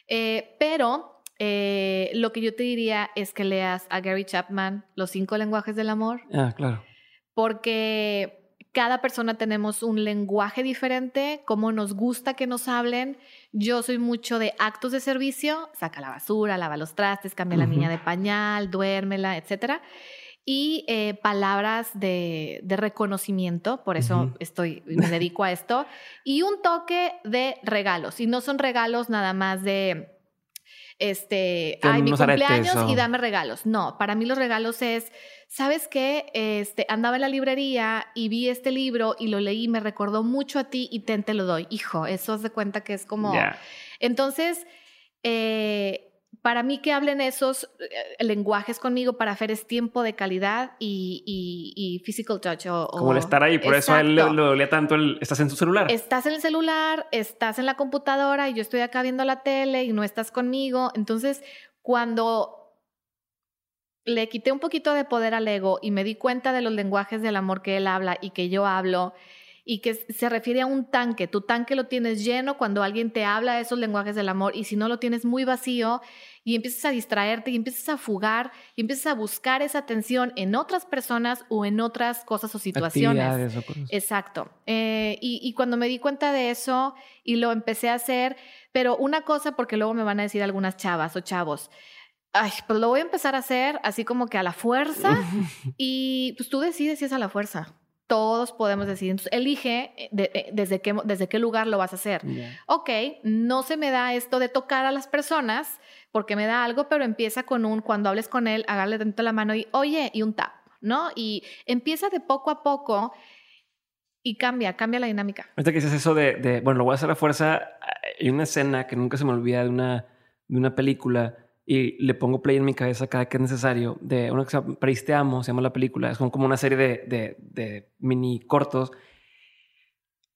Eh, pero eh, lo que yo te diría es que leas a Gary Chapman, Los cinco lenguajes del amor. Ah, claro. Porque cada persona tenemos un lenguaje diferente, cómo nos gusta que nos hablen. Yo soy mucho de actos de servicio, saca la basura, lava los trastes, cambia la niña de pañal, duérmela, etc. y eh, palabras de, reconocimiento, por eso estoy, me dedico a esto, y un toque de regalos. Y no son regalos nada más de este, ay, mi cumpleaños y dame regalos. No, para mí los regalos es, ¿sabes qué? Este, andaba en la librería y vi este libro y lo leí, me recordó mucho a ti y te, te lo doy. Hijo, eso se cuenta que es como... Entonces, eh, para mí que hablen esos eh, lenguajes conmigo para hacer es tiempo de calidad y, physical touch. O, Como el estar ahí, por eso a él le, dolía tanto el... Estás en tu celular. Estás en el celular, estás en la computadora y yo estoy acá viendo la tele y no estás conmigo. Entonces, cuando le quité un poquito de poder al ego y me di cuenta de los lenguajes del amor que él habla y que yo hablo y que se refiere a un tanque. Tu tanque lo tienes lleno cuando alguien te habla de esos lenguajes del amor y si no lo tienes muy vacío y empiezas a distraerte y empiezas a fugar y empiezas a buscar esa atención en otras personas o en otras cosas o situaciones. Exacto. Eh, y, cuando me di cuenta de eso y lo empecé a hacer, pero una cosa porque luego me van a decir algunas chavas o chavos. Ay, pues lo voy a empezar a hacer así como que a la fuerza y pues tú decides si es a la fuerza todos podemos decidir. Entonces, elige eh, eh, desde, qué, desde qué lugar lo vas a hacer. Ok, no se me da esto de tocar a las personas porque me da algo, pero empieza con un, cuando hables con él, agarle dentro de la mano y, oye, y un tap, ¿no? Y empieza de poco a poco y cambia, cambia la dinámica. Ahorita que dices eso de, bueno, lo voy a hacer a fuerza, hay una escena que nunca se me olvida de una, de una película y le pongo play en mi cabeza cada que es necesario de una que se llama Te Amo, se llama la película, es como una serie de, de, mini cortos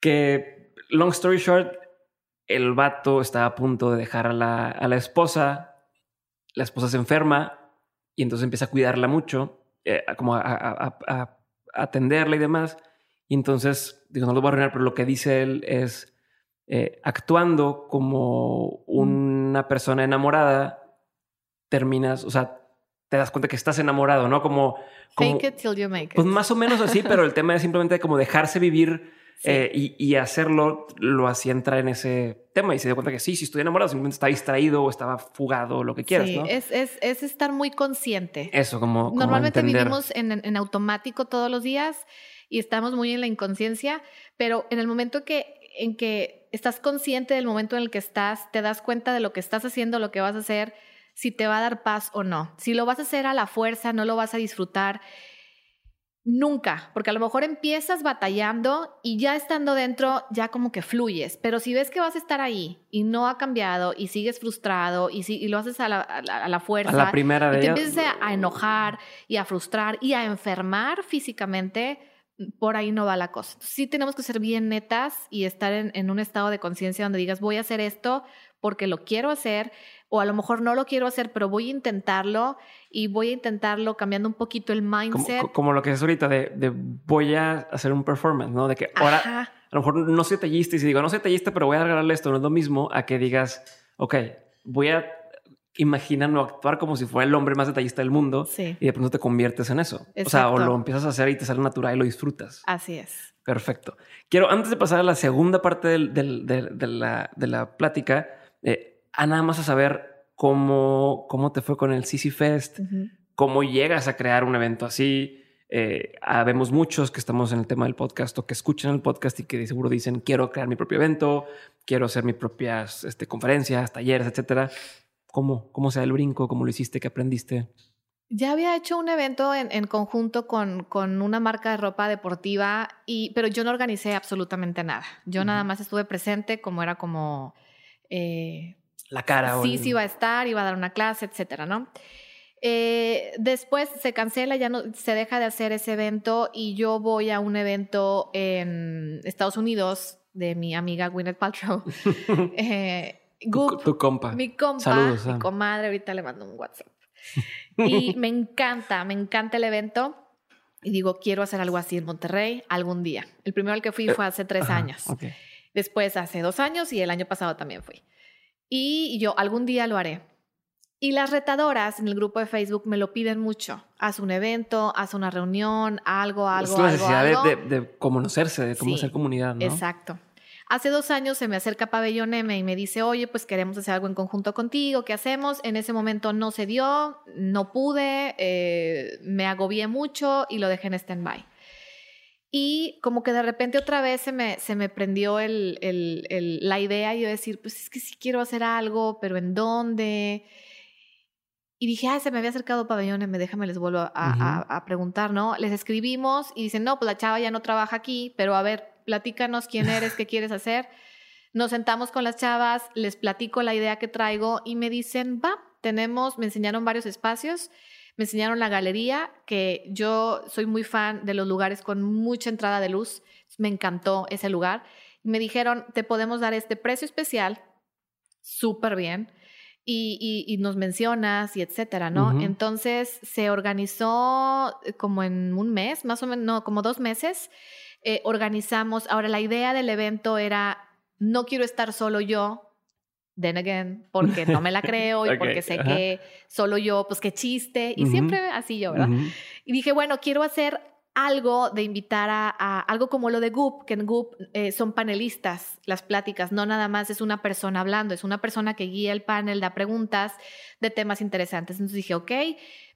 que, long story short, el vato está a punto de dejar a la, a la esposa, la esposa se enferma y entonces empieza a cuidarla mucho, eh, como a, a, a, atenderla y demás. Y entonces, digo, no lo voy a arruinar, pero lo que dice él es eh, actuando como una persona enamorada terminas, o sea, te das cuenta que estás enamorado, ¿no? Como... como it till you make it. Pues más o menos así, pero el tema es simplemente como dejarse vivir <laughs> eh, y, hacerlo lo hacía entrar en ese tema y se dio cuenta que sí, si estoy enamorado, simplemente está distraído o estaba fugado o lo que quieras, sí, Es, es, es, estar muy consciente. Eso, como... Normalmente vivimos en, en, automático todos los días y estamos muy en la inconsciencia, pero en el momento que, en que estás consciente del momento en el que estás, te das cuenta de lo que estás haciendo, lo que vas a hacer, si te va a dar paz o no. Si lo vas a hacer a la fuerza, no lo vas a disfrutar. Nunca, porque a lo mejor empiezas batallando y ya estando dentro ya como que fluyes, pero si ves que vas a estar ahí y no ha cambiado y sigues frustrado y, si, lo haces a la, a la, fuerza, la primera y te empiezas a enojar y a frustrar y a enfermar físicamente, por ahí no va la cosa. Sí tenemos que ser bien netas y estar en, en un estado de conciencia donde digas voy a hacer esto porque lo quiero hacer o a lo mejor no lo quiero hacer, pero voy a intentarlo y voy a intentarlo cambiando un poquito el mindset. Como, lo que es ahorita de, voy a hacer un performance, ¿no? De que ahora a lo mejor no soy tallista y si digo no soy tallista, pero voy a regalarle esto, no es lo mismo a que digas, ok, voy a imaginarlo actuar como si fuera el hombre más detallista del mundo y de pronto te conviertes en eso. O sea, o lo empiezas a hacer y te sale natural y lo disfrutas. Así es. Perfecto. Quiero, antes de pasar a la segunda parte del, de, la, de la plática, eh, a nada más a saber cómo, cómo te fue con el CC Fest, cómo llegas a crear un evento así. Eh, habemos muchos que estamos en el tema del podcast o que escuchan el podcast y que seguro dicen quiero crear mi propio evento, quiero hacer mis propias este, conferencias, talleres, etcétera. ¿Cómo, ¿Cómo se da el brinco? ¿Cómo lo hiciste? ¿Qué aprendiste? Ya había hecho un evento en, conjunto con, con, una marca de ropa deportiva, y, pero yo no organicé absolutamente nada. Yo nada más estuve presente como era como eh, la cara. Sí, sí iba a estar, iba a dar una clase, etcétera, ¿no? Eh, después se cancela, ya no se deja de hacer ese evento y yo voy a un evento en Estados Unidos de mi amiga Gwyneth Paltrow. <laughs> eh, tu, compa. Mi compa, Saludos, mi comadre, ahorita le mando un WhatsApp. y me encanta, me encanta el evento. Y digo, quiero hacer algo así en Monterrey algún día. El primero al que fui fue hace tres años. Después hace dos años y el año pasado también fui. Y yo algún día lo haré. Y las retadoras en el grupo de Facebook me lo piden mucho. Haz un evento, haz una reunión, algo, algo, es la necesidad De, conocerse, de cómo hacer comunidad, ¿no? Exacto. Hace dos años se me acerca Pabellón M y me dice, oye, pues queremos hacer algo en conjunto contigo, ¿qué hacemos? En ese momento no se dio, no pude, eh, me agobié mucho y lo dejé en stand-by. Y como que de repente otra vez se me, se me prendió el, el, la idea y yo decir, pues es que sí quiero hacer algo, pero ¿en dónde? Y dije, ay, se me había acercado Pabellón M, déjame les vuelvo a, a, a preguntar, ¿no? Les escribimos y dicen, no, pues la chava ya no trabaja aquí, pero a ver, platícanos quién eres, qué quieres hacer. Nos sentamos con las chavas, les platico la idea que traigo y me dicen, va, tenemos, me enseñaron varios espacios, me enseñaron la galería, que yo soy muy fan de los lugares con mucha entrada de luz, me encantó ese lugar. Me dijeron, te podemos dar este precio especial, súper bien, y, nos mencionas y etcétera, ¿no? Entonces se organizó como en un mes, más o menos, no, como dos meses eh, organizamos. Ahora, la idea del evento era, no quiero estar solo yo, then again, porque no me la <laughs> creo y porque sé que solo yo, pues qué chiste, y siempre así yo, ¿verdad? Y dije, bueno, quiero hacer algo de invitar a, algo como lo de Goop, que en Goop eh, son panelistas, las pláticas, no nada más es una persona hablando, es una persona que guía el panel, da preguntas de temas interesantes. Entonces dije, ok,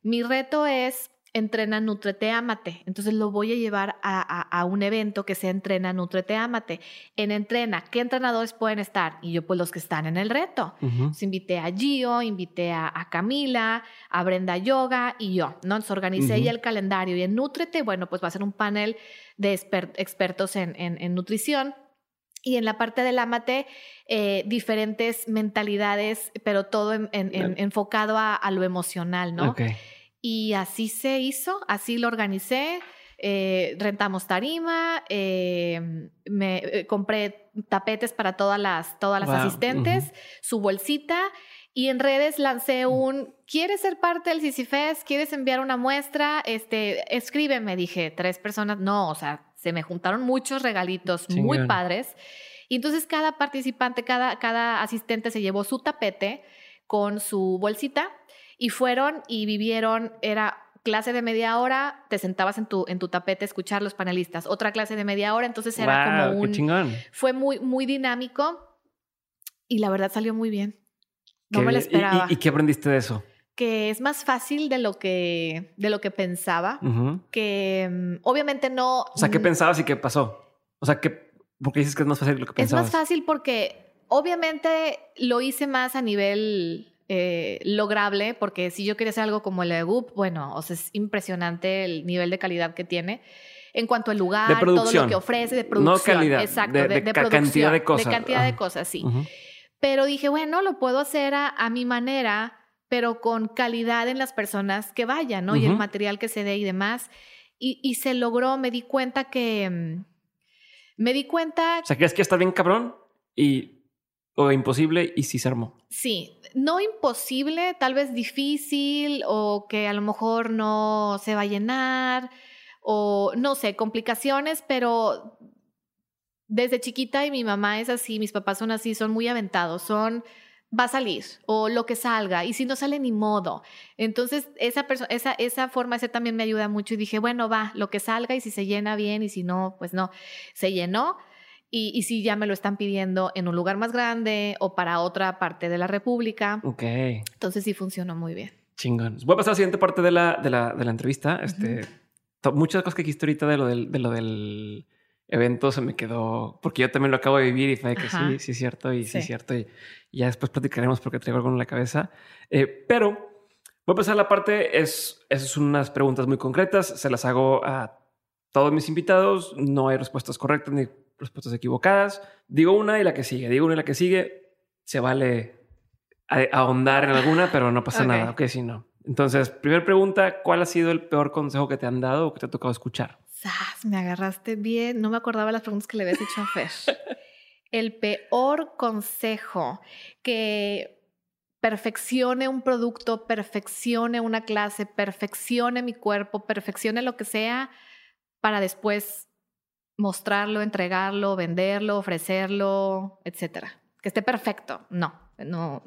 mi reto es entrena, nutrete, amate. Entonces lo voy a llevar a, un evento que se entrena, nutrete, amate. En entrena, ¿qué entrenadores pueden estar? Y yo, pues los que están en el reto. invité a Gio, invité a, Camila, a Brenda Yoga y yo, ¿no? Entonces organicé ya el calendario. Y en Nutrete, bueno, pues va a ser un panel de expertos en, nutrición. Y en la parte del amate, eh, diferentes mentalidades, pero todo enfocado a, lo emocional, ¿no? Okay. Y así se hizo, así lo organicé. Eh, rentamos tarima, eh, me eh, compré tapetes para todas las, todas las asistentes, su bolsita y en redes lancé un, ¿quieres ser parte del CICIFES? ¿Quieres enviar una muestra? Este, escríbeme, dije, tres personas, no, o sea, se me juntaron muchos regalitos muy padres. Y entonces cada participante, cada, cada asistente se llevó su tapete con su bolsita y fueron y vivieron, era clase de media hora, te sentabas en tu, en tu tapete a escuchar los panelistas, otra clase de media hora, entonces era como un... Chingón. Fue muy, muy dinámico y la verdad salió muy bien. No me lo esperaba. ¿Y, qué aprendiste de eso? Que es más fácil de lo que, de lo que pensaba, que mm, obviamente no... O sea, ¿qué mm, pensabas y qué pasó? O sea, ¿qué, ¿por qué dices que es más fácil de lo que pensabas? Es más fácil porque obviamente lo hice más a nivel eh, lograble, porque si yo quería hacer algo como el de Goop, bueno, o sea, es impresionante el nivel de calidad que tiene. En cuanto al lugar, todo lo que ofrece, de producción. No calidad, exacto, de, de, cantidad de cosas. De cantidad de cosas, sí. Pero dije, bueno, lo puedo hacer a, mi manera, pero con calidad en las personas que vayan, ¿no? Y el material que se dé y demás. Y, y, se logró, me di cuenta que... Mm, me di cuenta... O sea, ¿crees que está bien cabrón? Y o imposible y sí se armó. Sí, no imposible, tal vez difícil o que a lo mejor no se va a llenar o no sé, complicaciones, pero desde chiquita y mi mamá es así, mis papás son así, son muy aventados, son va a salir o lo que salga y si no sale ni modo. Entonces esa esa esa forma ese también me ayuda mucho y dije, bueno, va, lo que salga y si se llena bien y si no, pues no. Se llenó y, si ya me lo están pidiendo en un lugar más grande o para otra parte de la República. Ok. Entonces sí funcionó muy bien. Chingón. Voy a pasar a la siguiente parte de la, de la, de la entrevista. Este, muchas cosas que dijiste ahorita de lo del, de lo del evento se me quedó, porque yo también lo acabo de vivir y fue que sí, sí es cierto y sí, es cierto. Y, ya después platicaremos porque traigo algo en la cabeza. Eh, pero voy a pasar a la parte, es, son unas preguntas muy concretas, se las hago a todos mis invitados, no hay respuestas correctas ni respuestas equivocadas. Digo una y la que sigue, digo una y la que sigue. Se vale ahondar en alguna, pero no pasa nada. Ok, si no. Entonces, primera pregunta, ¿cuál ha sido el peor consejo que te han dado o que te ha tocado escuchar? Me agarraste bien. No me acordaba las preguntas que le habías hecho a Fer. <laughs> el peor consejo que perfeccione un producto, perfeccione una clase, perfeccione mi cuerpo, perfeccione lo que sea para después mostrarlo, entregarlo, venderlo, ofrecerlo, etcétera. Que esté perfecto. No, no.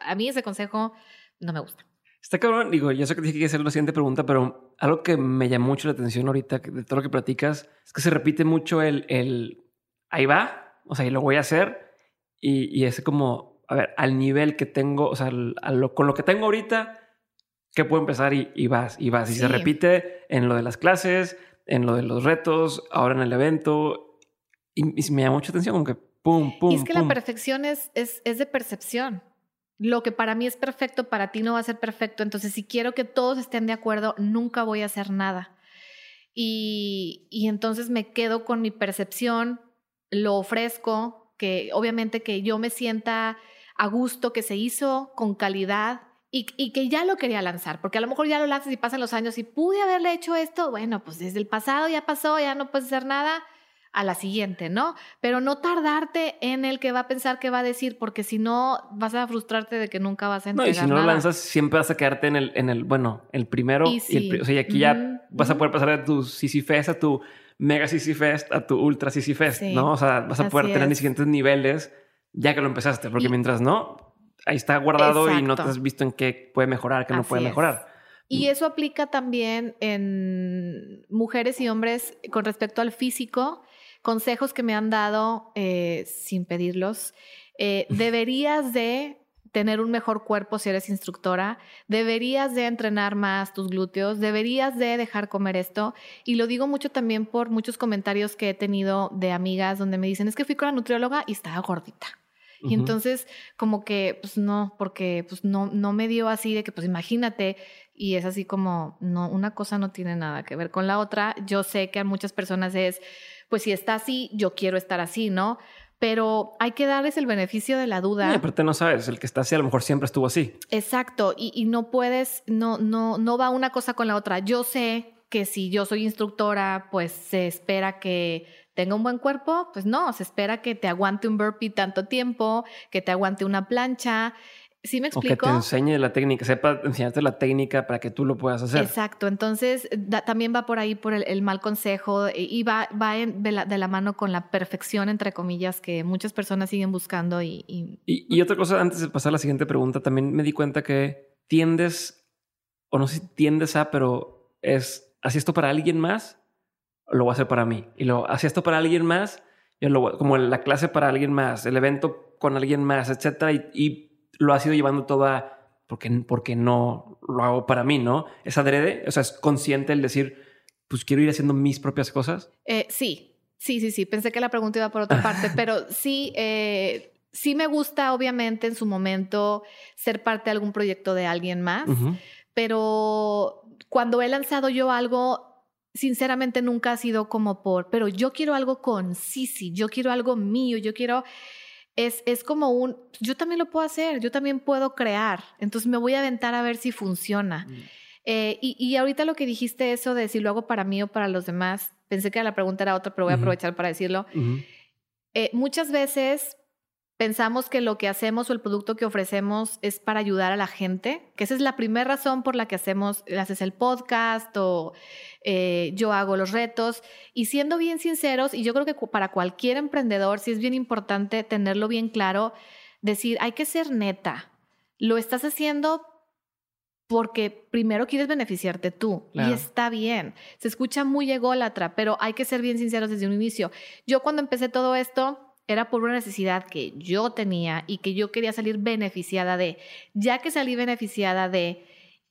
A, mí ese consejo no me gusta. Está cabrón, digo, yo sé que dije que hacer la siguiente pregunta, pero algo que me llamó mucho la atención ahorita de todo lo que platicas es que se repite mucho el, el ahí va, o sea, y lo voy a hacer. Y, y es como, a ver, al nivel que tengo, o sea, con lo que tengo ahorita, ¿qué puedo empezar? Y, vas, y vas. Y se repite en lo de las clases, en lo de los retos, ahora en el evento. Y, me llama mucha atención, como que pum, pum. Y es que la perfección es, es, es de percepción. Lo que para mí es perfecto, para ti no va a ser perfecto. Entonces, si quiero que todos estén de acuerdo, nunca voy a hacer nada. Y, y entonces me quedo con mi percepción, lo ofrezco, que obviamente que yo me sienta a gusto, que se hizo con calidad y, y, que ya lo quería lanzar, porque a lo mejor ya lo lanzas y pasan los años y pude haberle hecho esto, bueno, pues desde el pasado ya pasó, ya no puedes hacer nada a la siguiente, ¿no? Pero no tardarte en el que va a pensar que va a decir, porque si no vas a frustrarte de que nunca vas a entregar No, y si no lo lanzas, siempre vas a quedarte en el, en el bueno, el primero. Y, el, o sea, y aquí ya vas a poder pasar de tu CC Fest a tu Mega CC Fest a tu Ultra CC Fest, ¿no? O sea, vas a poder tener mis siguientes niveles ya que lo empezaste, porque mientras no, ahí está guardado y no te has visto en qué puede mejorar, qué no puede mejorar. Y eso aplica también en mujeres y hombres con respecto al físico consejos que me han dado eh, sin pedirlos. Eh, <laughs> deberías de tener un mejor cuerpo si eres instructora, deberías de entrenar más tus glúteos, deberías de dejar comer esto. Y lo digo mucho también por muchos comentarios que he tenido de amigas donde me dicen, es que fui con la nutrióloga y estaba gordita. Y entonces como que, pues no, porque pues no, no me dio así de que, pues imagínate, y es así como, no, una cosa no tiene nada que ver con la otra. Yo sé que a muchas personas es, pues si está así, yo quiero estar así, ¿no? Pero hay que darles el beneficio de la duda. Y aparte no sabes, el que está así a lo mejor siempre estuvo así. Exacto, y, y no puedes, no, no, no va una cosa con la otra. Yo sé que si yo soy instructora, pues se espera que tenga un buen cuerpo, pues no, se espera que te aguante un burpee tanto tiempo, que te aguante una plancha, ¿Sí me explico? O que te enseñe la técnica, sepa enseñarte la técnica para que tú lo puedas hacer. Exacto. Entonces, también va por ahí por el, mal consejo y va, va de, la, mano con la perfección, entre comillas, que muchas personas siguen buscando. Y, y... y, otra cosa, antes de pasar a la siguiente pregunta, también me di cuenta que tiendes, o no sé si tiendes a, pero es, ¿así esto para alguien más? Lo voy a hacer para mí. Y lo, ¿así esto para alguien más? Yo lo, como la clase para alguien más, el evento con alguien más, etcétera. y lo has ido llevando toda porque, porque no lo hago para mí, ¿no? Es adrede, o sea, es consciente el decir, pues quiero ir haciendo mis propias cosas. Eh, sí, sí, sí, sí. Pensé que la pregunta iba por otra parte, <laughs> pero sí, eh, sí me gusta, obviamente, en su momento ser parte de algún proyecto de alguien más, pero cuando he lanzado yo algo, sinceramente nunca ha sido como por, pero yo quiero algo con Sisi, yo quiero algo mío, yo quiero es, es como un, yo también lo puedo hacer, yo también puedo crear, entonces me voy a aventar a ver si funciona. Mm. Eh, y, y, ahorita lo que dijiste eso de si lo hago para mí o para los demás, pensé que la pregunta era otra, pero voy a aprovechar para decirlo. Eh, muchas veces pensamos que lo que hacemos o el producto que ofrecemos es para ayudar a la gente, que esa es la primera razón por la que hacemos, haces el podcast o eh, yo hago los retos. Y siendo bien sinceros, y yo creo que para cualquier emprendedor sí es bien importante tenerlo bien claro, decir, hay que ser neta. Lo estás haciendo porque primero quieres beneficiarte tú y está bien. Se escucha muy ególatra, pero hay que ser bien sinceros desde un inicio. Yo cuando empecé todo esto, era por una necesidad que yo tenía y que yo quería salir beneficiada de. Ya que salí beneficiada de,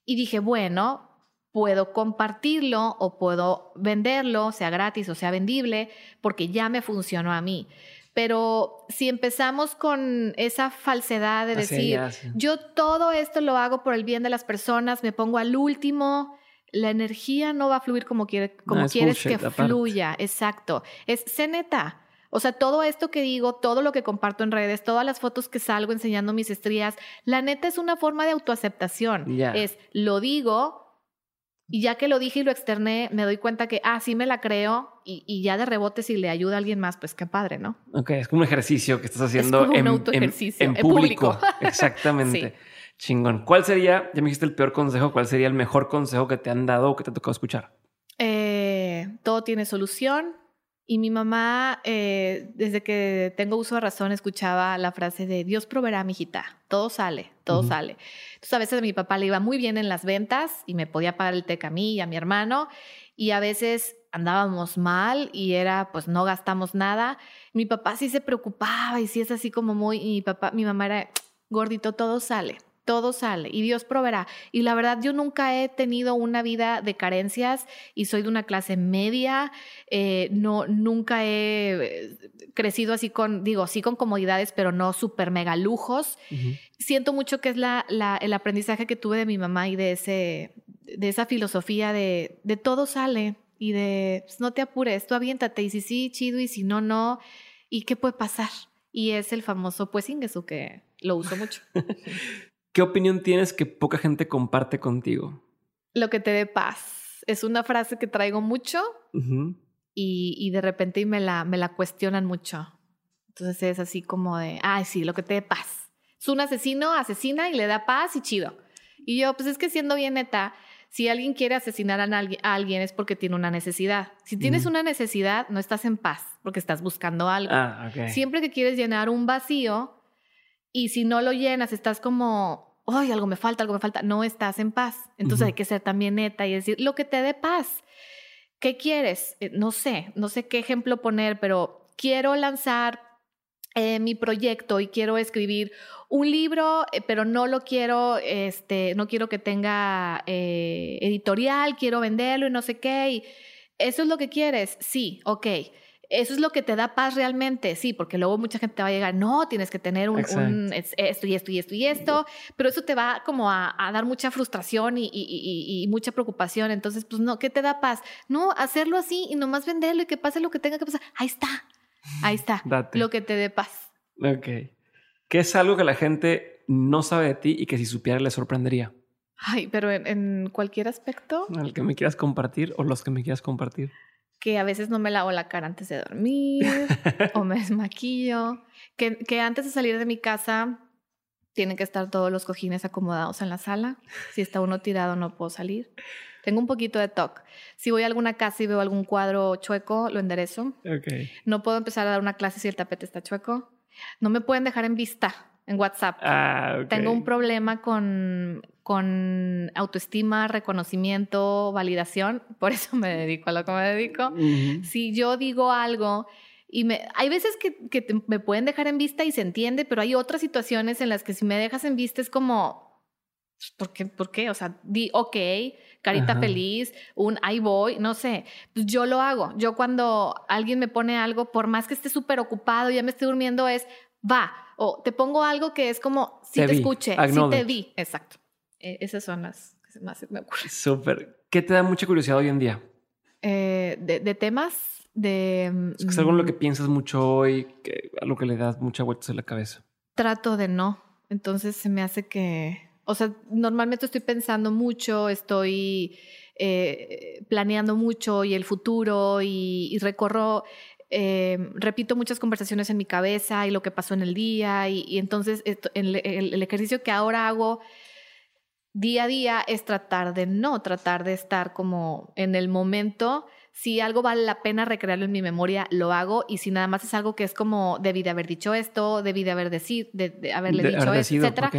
y dije, bueno, puedo compartirlo o puedo venderlo, sea gratis o sea vendible, porque ya me funcionó a mí. Pero si empezamos con esa falsedad de decir, yo todo esto lo hago por el bien de las personas, me pongo al último, la energía no va a fluir como, quiere, como quieres que fluya. Exacto. Es, sé neta o sea, todo esto que digo, todo lo que comparto en redes, todas las fotos que salgo enseñando mis estrías, la neta es una forma de autoaceptación. Es, lo digo y ya que lo dije y lo externé, me doy cuenta que, ah, sí me la creo y, ya de rebote si le ayuda a alguien más, pues qué padre, ¿no? Ok, es como un ejercicio que estás haciendo en, en, público. <laughs> Exactamente. Chingón. ¿Cuál sería, ya me dijiste el peor consejo, cuál sería el mejor consejo que te han dado o que te ha tocado escuchar? Eh, todo tiene solución Y mi mamá, eh, desde que tengo uso de razón, escuchaba la frase de Dios proveerá, mijita. Todo sale, todo sale. Entonces, a veces a mi papá le iba muy bien en las ventas y me podía pagar el teca a mí y a mi hermano. Y a veces andábamos mal y era, pues no gastamos nada. Mi papá sí se preocupaba y sí es así como muy. Y mi papá, mi mamá era gordito, todo sale todo sale y Dios proveerá. Y la verdad, yo nunca he tenido una vida de carencias y soy de una clase media. Eh, no, nunca he eh, crecido así con, digo, sí con comodidades, pero no súper mega lujos. Siento mucho que es la, el aprendizaje que tuve de mi mamá y de, ese, de esa filosofía de, de todo sale y de pues, no te apures, tú aviéntate y si sí, chido y si no, no. ¿Y qué puede pasar? Y es el famoso pues ingreso que lo uso mucho. <laughs> ¿Qué opinión tienes que poca gente comparte contigo? Lo que te dé paz. Es una frase que traigo mucho y, de repente me la, me la cuestionan mucho. Entonces es así como de, ay, sí, lo que te dé paz. Es un asesino, asesina y le da paz y chido. Y yo, pues es que siendo bien neta, si alguien quiere asesinar a alguien, es porque tiene una necesidad. Si tienes una necesidad, no estás en paz porque estás buscando algo. Ah, Siempre que quieres llenar un vacío, y si no lo llenas, estás como, ay, algo me falta, algo me falta, no estás en paz. Entonces hay que ser también neta y decir lo que te dé paz. ¿Qué quieres? Eh, no sé, no sé qué ejemplo poner, pero quiero lanzar eh, mi proyecto y quiero escribir un libro, eh, pero no lo quiero, este, no quiero que tenga editorial, quiero venderlo y no sé qué. Y eso es lo que quieres, sí, ok eso es lo que te da paz realmente, sí, porque luego mucha gente te va a llegar, no, tienes que tener un, esto y esto y esto y esto, pero eso te va como a, dar mucha frustración y, mucha preocupación. Entonces, pues no, ¿qué te da paz? No, hacerlo así y nomás venderlo y que pase lo que tenga que pasar. Ahí está, ahí está, lo que te dé paz. Ok. ¿Qué es algo que la gente no sabe de ti y que si supiera le sorprendería? Ay, pero en, en cualquier aspecto. El que me quieras compartir o los que me quieras compartir que a veces no me lavo la cara antes de dormir o me desmaquillo, que, que antes de salir de mi casa tienen que estar todos los cojines acomodados en la sala. Si está uno tirado no puedo salir. Tengo un poquito de TOC. Si voy a alguna casa y veo algún cuadro chueco, lo enderezo. Okay. No puedo empezar a dar una clase si el tapete está chueco. No me pueden dejar en vista en WhatsApp. Ah, Tengo un problema con, con autoestima, reconocimiento, validación. Por eso me dedico a lo que me dedico. Si yo digo algo y me, hay veces que, que me pueden dejar en vista y se entiende, pero hay otras situaciones en las que si me dejas en vista es como, ¿por qué? ¿Por qué? O sea, di, ok, carita feliz, un ahí voy, no sé. Pues yo lo hago. Yo cuando alguien me pone algo, por más que esté súper ocupado, ya me estoy durmiendo, es va. O te pongo algo que es como si te, escuché, si te vi. Exacto. E, esas son las que más me ocurren. Súper. ¿Qué te da mucha curiosidad hoy en día? Eh, de, temas, de... Es, algo en lo que piensas mucho hoy, que, a lo que le das mucha vueltas en la cabeza. Trato de no. Entonces se me hace que... O sea, normalmente estoy pensando mucho, estoy eh, planeando mucho y el futuro y recorro eh, repito muchas conversaciones en mi cabeza y lo que pasó en el día y, entonces el, ejercicio que ahora hago día a día es tratar de no, tratar de estar como en el momento. Si algo vale la pena recrearlo en mi memoria, lo hago. Y si nada más es algo que es como debí de haber dicho esto, debí de, haber decir, de, haberle dicho esto, etcétera,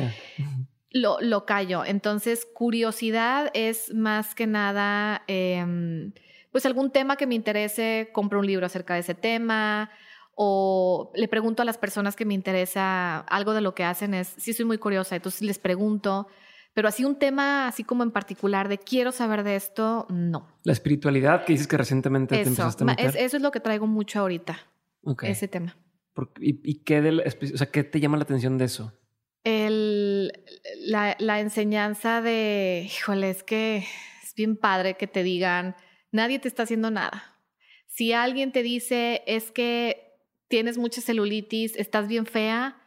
lo, lo callo. Entonces, curiosidad es más que nada em, pues algún tema que me interese, compro un libro acerca de ese tema o le pregunto a las personas que me interesa algo de lo que hacen es, sí soy muy curiosa, entonces les pregunto, pero así un tema así como en particular de quiero saber de esto, no. La espiritualidad que dices que recientemente eso, te empezaste a meter. eso es lo que traigo mucho ahorita, ese tema. ¿Y, qué, o sea, qué te llama la atención de eso? El, la, la enseñanza de, híjole, es que es bien padre que te digan, Nadie te está haciendo nada. Si alguien te dice es que tienes mucha celulitis, estás bien fea,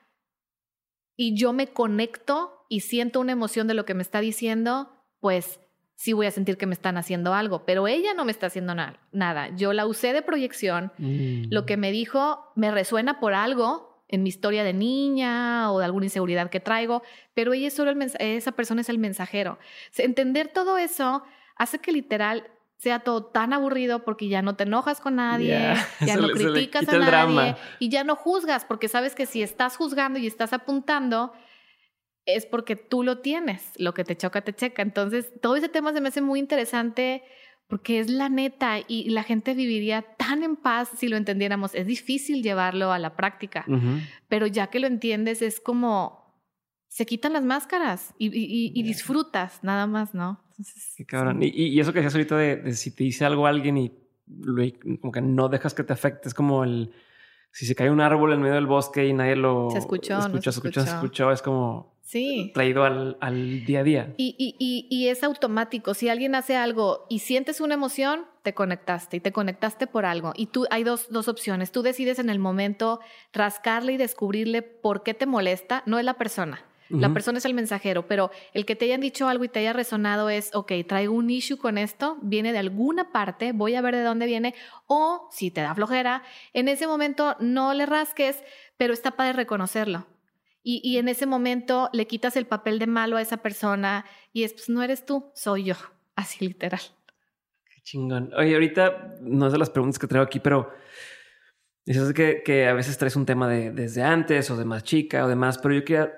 y yo me conecto y siento una emoción de lo que me está diciendo, pues sí voy a sentir que me están haciendo algo, pero ella no me está haciendo nada. Yo la usé de proyección, lo que mm. me dijo me resuena por algo en mi historia de niña o de alguna inseguridad que traigo, pero ella es solo el esa persona es el mensajero. Entender todo eso hace que literal sea todo tan aburrido porque ya no te enojas con nadie, ya <laughs> no criticas a nadie y ya no juzgas porque sabes que si estás juzgando y estás apuntando es porque tú lo tienes, lo que te choca te checa. Entonces, todo ese tema se me hace muy interesante porque es la neta y la gente viviría tan en paz si lo entendiéramos. Es difícil llevarlo a la práctica, pero ya que lo entiendes es como se quitan las máscaras y, disfrutas nada más, ¿no? Qué cabrón. Y, eso que decías ahorita de, si te dice algo alguien y como que no dejas que te afecte, es como el si se cae un árbol en medio del bosque y nadie lo se escuchó, escuchó, se escuchó, se escuchó, es como sí. traído al, día a día. Y, y, y, es automático. Si alguien hace algo y sientes una emoción, te conectaste y te conectaste por algo. Y tú hay dos, dos opciones. Tú decides en el momento rascarle y descubrirle por qué te molesta, no es la persona. La persona es el mensajero, pero el que te hayan dicho algo y te haya resonado es, ok, traigo un issue con esto, viene de alguna parte, voy a ver de dónde viene, o si te da flojera, en ese momento no le rasques, pero está para reconocerlo. Y, y, en ese momento le quitas el papel de malo a esa persona y es, pues no eres tú, soy yo, así literal. Qué chingón. Oye, ahorita no es de las preguntas que traigo aquí, pero dices que, que a veces traes un tema de desde antes o de más chica o demás, pero yo quería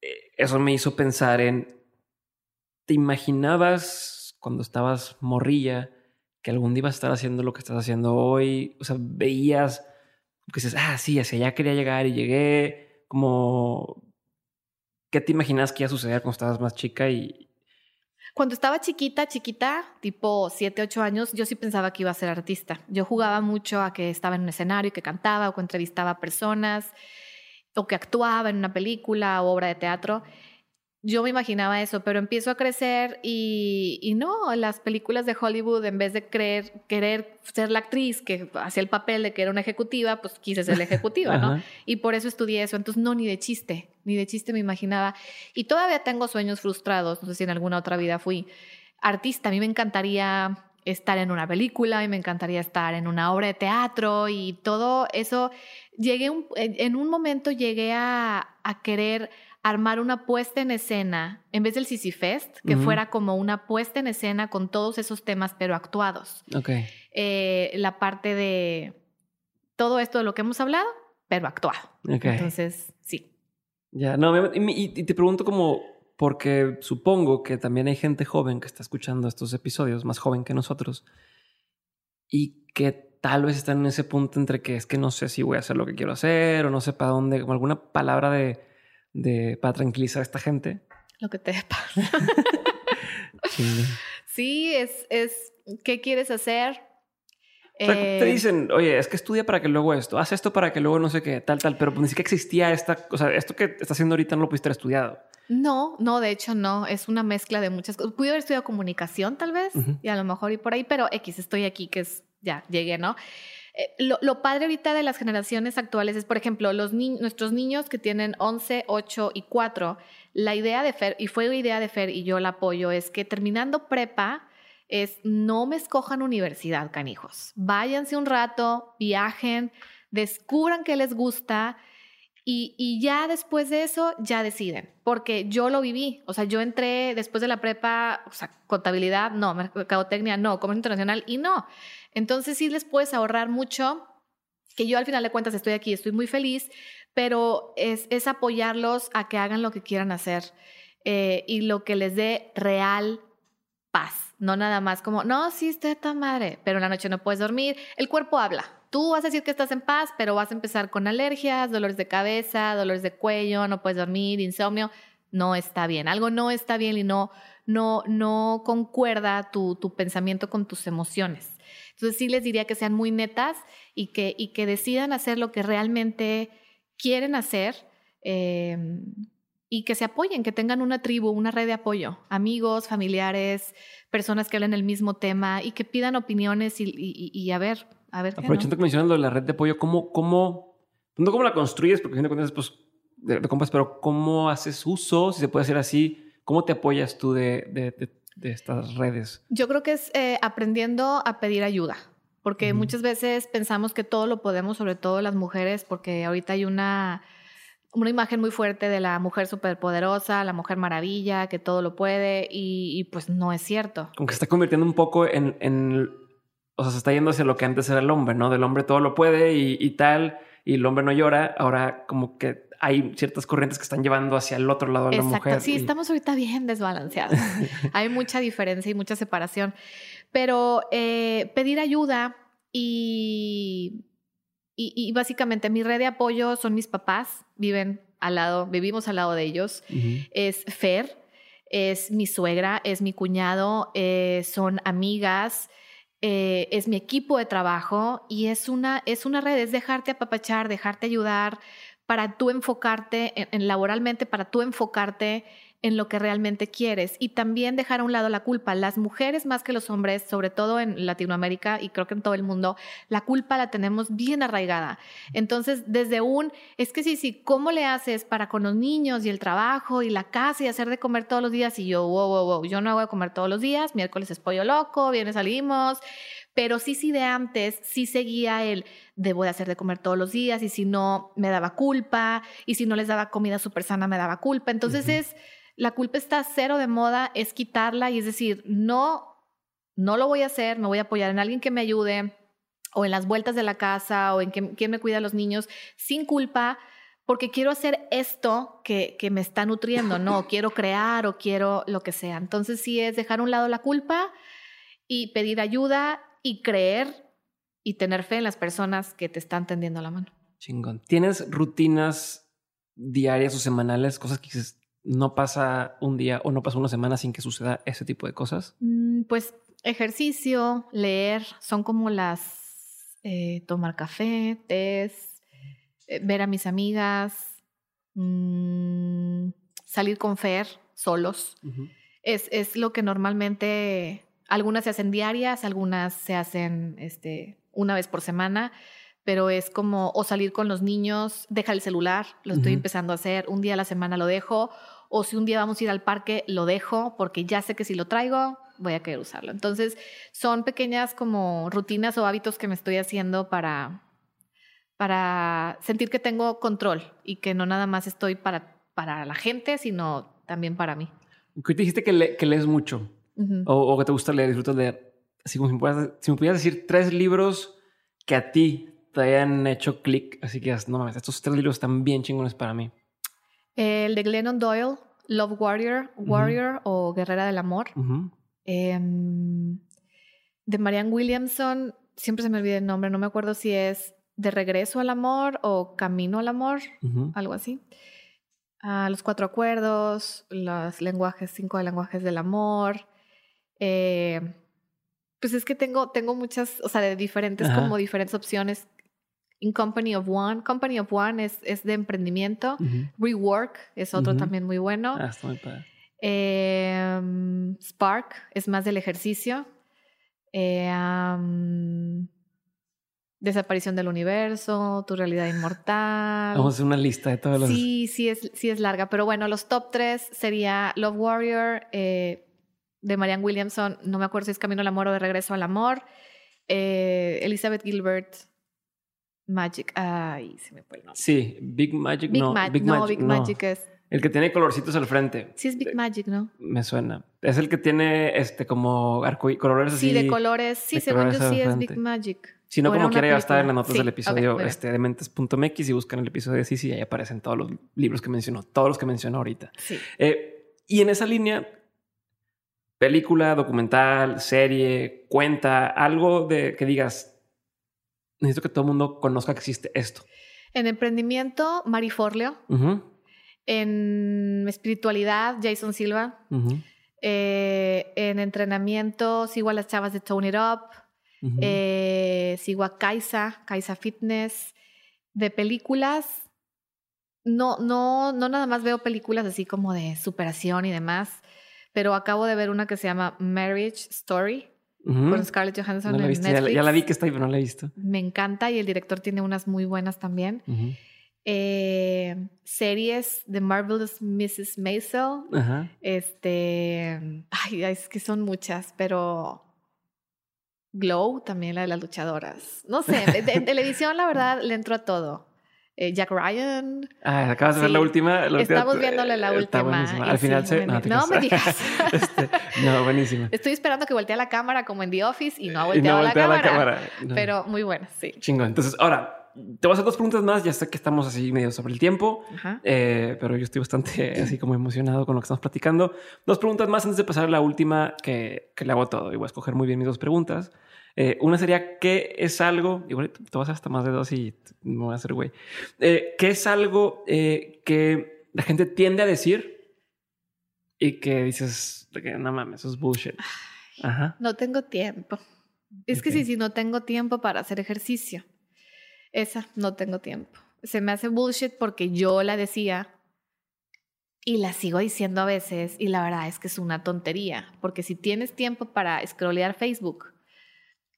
eso me hizo pensar en, ¿te imaginabas cuando estabas morrilla que algún día ibas a estar haciendo lo que estás haciendo hoy? O sea, veías que dices, ah, sí, hacia allá quería llegar y llegué, como, ¿qué te imaginas que iba a suceder cuando estabas más chica y, cuando estaba chiquita, chiquita, tipo 7, 8 años, yo sí pensaba que iba a ser artista. Yo jugaba mucho a que estaba en un escenario, que cantaba o que entrevistaba a personas o que actuaba en una película o obra de teatro. Yo me imaginaba eso, pero empiezo a crecer y, y no, las películas de Hollywood, en vez de creer, querer ser la actriz que hacía el papel de que era una ejecutiva, pues quise ser la ejecutiva, ¿no? Y por eso estudié eso. Entonces, no, ni de chiste, ni de chiste me imaginaba. Y todavía tengo sueños frustrados, no sé si en alguna otra vida fui artista. A mí me encantaría estar en una película y me encantaría estar en una obra de teatro y todo eso. Llegué en un momento llegué a, querer armar una puesta en escena, en vez del Sisi Fest, que fuera como una puesta en escena con todos esos temas, pero actuados. Ok. Eh, la parte de todo esto de lo que hemos hablado, pero actuado. Entonces, sí. Ya, no, y te pregunto como porque supongo que también hay gente joven que está escuchando estos episodios, más joven que nosotros, y que tal vez están en ese punto entre que es que no sé si voy a hacer lo que quiero hacer o no sé para dónde, como alguna palabra de, de para tranquilizar a esta gente. Lo que te pasa. <laughs> sí, es, es, ¿qué quieres hacer? te eh, dicen, oye, es que estudia para que luego esto, haz esto para que luego no sé qué, tal, tal, pero ni siquiera existía esta, o sea, esto que estás haciendo ahorita no lo pudiste haber estudiado. No, no, de hecho no, es una mezcla de muchas cosas. Pude haber estudiado comunicación tal vez y a lo mejor y por ahí, pero X, estoy aquí, que es, ya, llegué, ¿no? Eh, lo, padre ahorita de las generaciones actuales es, por ejemplo, los nuestros niños que tienen 11, 8 y 4, la idea de Fer, y fue la idea de Fer y yo la apoyo, es que terminando prepa, es no me escojan universidad, canijos. Váyanse un rato, viajen, descubran qué les gusta y, ya después de eso, ya deciden, porque yo lo viví. O sea, yo entré después de la prepa, o contabilidad, no, mercadotecnia, no, comercio internacional y no. Entonces sí les puedes ahorrar mucho, que yo al final de cuentas estoy aquí, estoy muy feliz, pero es, apoyarlos a que hagan lo que quieran hacer eh, y lo que les dé real paz. No nada más como, no, sí, estoy tan madre, pero en la noche no puedes dormir. El cuerpo habla tú vas a decir que estás en paz, pero vas a empezar con alergias, dolores de cabeza, dolores de cuello, no puedes dormir, insomnio. No está bien. Algo no está bien y no, no, no concuerda tu, tu pensamiento con tus emociones. Entonces sí les diría que sean muy netas y que, y que decidan hacer lo que realmente quieren hacer em, y que se apoyen, que tengan una tribu, una red de apoyo, amigos, familiares, personas que hablen el mismo tema y que pidan opiniones y, y, y a ver, Aprovechando que mencionas lo de la red de apoyo, ¿cómo, cómo, no cómo la construyes, porque si cuentas, pues, de, compras, pero cómo haces uso, si se puede hacer así, cómo te apoyas tú de, de, de, estas redes? Yo creo que es eh, aprendiendo a pedir ayuda, porque muchas veces pensamos que todo lo podemos, sobre todo las mujeres, porque ahorita hay una una imagen muy fuerte de la mujer superpoderosa, la mujer maravilla, que todo lo puede y, pues no es cierto. Como que se está convirtiendo un poco en, en, o sea, se está yendo hacia lo que antes era el hombre, ¿no? Del hombre todo lo puede y, y tal, y el hombre no llora. Ahora como que hay ciertas corrientes que están llevando hacia el otro lado a la mujer. Sí, estamos ahorita bien desbalanceados. <laughs> hay mucha diferencia y mucha separación. Pero eh, pedir ayuda y y, básicamente mi red de apoyo son mis papás, viven al lado, vivimos al lado de ellos. Es Fer, es mi suegra, es mi cuñado, eh, son amigas, eh, es mi equipo de trabajo y es una, es una red, es dejarte apapachar, dejarte ayudar para tú enfocarte en laboralmente, para tú enfocarte en lo que realmente quieres y también dejar a un lado la culpa. Las mujeres más que los hombres, sobre todo en Latinoamérica y creo que en todo el mundo, la culpa la tenemos bien arraigada. Entonces, desde un, es que sí, sí, ¿cómo le haces para con los niños y el trabajo y la casa y hacer de comer todos los días? Y yo, wow, wow, wow, yo no hago de comer todos los días, miércoles es pollo loco, viernes salimos, pero sí, sí, de antes, sí seguía el debo de hacer de comer todos los días y si no, me daba culpa y si no les daba comida súper sana, me daba culpa. Entonces es la culpa está cero de moda, es quitarla y es decir, no, no lo voy a hacer, me voy a apoyar en alguien que me ayude o en las vueltas de la casa o en quién me cuida a los niños sin culpa porque quiero hacer esto que, que me está nutriendo, no, <laughs> quiero crear o quiero lo que sea. Entonces sí es dejar a un lado la culpa y pedir ayuda y creer y tener fe en las personas que te están tendiendo la mano. Chingón. ¿Tienes rutinas diarias o semanales, cosas que dices, no pasa un día o no pasa una semana sin que suceda ese tipo de cosas? Mm, pues ejercicio, leer, son como las eh, tomar café, tés, eh, ver a mis amigas, mm, salir con Fer solos. es, es, lo que normalmente algunas se hacen diarias, algunas se hacen este, una vez por semana pero es como o salir con los niños, deja el celular, lo estoy empezando a hacer, un día a la semana lo dejo, o si un día vamos a ir al parque, lo dejo porque ya sé que si lo traigo, voy a querer usarlo. Entonces, son pequeñas como rutinas o hábitos que me estoy haciendo para, para sentir que tengo control y que no nada más estoy para, para la gente, sino también para mí. ¿Qué te dijiste que, que lees mucho o, que te gusta leer, disfrutas leer. si me pudieras decir tres libros que a ti te hayan hecho clic, así que no mames, estos tres libros están bien chingones para mí. El de Glennon Doyle, Love Warrior, Warrior o Guerrera del Amor. Em, de Marianne Williamson, siempre se me olvida el nombre, no me acuerdo si es De Regreso al Amor o Camino al Amor, algo así. Ah, los cuatro acuerdos, los lenguajes, cinco lenguajes del amor. Eh, pues es que tengo, tengo muchas, o sea, de diferentes, como diferentes opciones In Company of One. Company of One es, es de emprendimiento. Rework es otro también muy bueno. Ah, está muy padre. Em, Spark es más del ejercicio. Eh, desaparición del universo, tu realidad inmortal. Vamos a hacer una lista de todos los. Sí, sí es, sí es larga. Pero bueno, los top tres sería Love Warrior eh, de Marianne Williamson. No me acuerdo si es Camino al Amor o de Regreso al Amor. Eh, Elizabeth Gilbert Magic. Ay, se me fue el nombre. Sí, Big Magic. no, Big no, Big Magic es. El que tiene colorcitos al frente. Sí, es Big Magic, ¿no? Me suena. Es el que tiene este como arco colores así. Sí, de colores. Sí, según yo sí es Big Magic. Si no, como quiera, estar en las notas del episodio este, de mentes.mx y buscan el episodio de sí, sí, ahí aparecen todos los libros que mencionó, todos los que mencionó ahorita. Sí. Eh, y en esa línea, película, documental, serie, cuenta, algo de que digas, necesito que todo el mundo conozca que existe esto. En emprendimiento, Mari Forleo. En espiritualidad, Jason Silva. Eh, en entrenamiento, sigo a las chavas de Tone It Up. Eh, sigo a Kaisa, Kaisa Fitness. De películas, no, no, no nada más veo películas así como de superación y demás, pero acabo de ver una que se llama Marriage Story con Scarlett Johansson en Netflix. Ya, la vi que está ahí, pero no la he visto. Me encanta y el director tiene unas muy buenas también. Eh, series de Marvelous Mrs. Maisel. Este, ay, es que son muchas, pero Glow, también la de las luchadoras. No sé, en <laughs> televisión la verdad le entro a todo. Eh, Jack Ryan. Ah, acabas de ver la última. Estamos viéndole la última. Al final se. no, no me digas. <laughs> este, no, buenísima. Estoy esperando que voltee la cámara como en The Office y no ha volteado la cámara. Pero muy buena, sí. Chingón. Entonces, ahora, te voy a hacer dos preguntas más. Ya sé que estamos así medio sobre el tiempo, eh, pero yo estoy bastante <laughs> así como emocionado con lo que estamos platicando. Dos preguntas más antes de pasar a la última que, que le hago todo. Y voy a escoger muy bien mis dos preguntas. Eh, una sería, ¿qué es algo? Igual te vas hasta más de dos y me voy a hacer güey. Eh, ¿Qué es algo eh, que la gente tiende a decir y que dices, no mames, eso es bullshit? Ajá. No tengo tiempo. Es que sí, sí, no tengo tiempo para hacer ejercicio. Esa, no tengo tiempo. Se me hace bullshit porque yo la decía y la sigo diciendo a veces y la verdad es que es una tontería, porque si tienes tiempo para scrollear Facebook,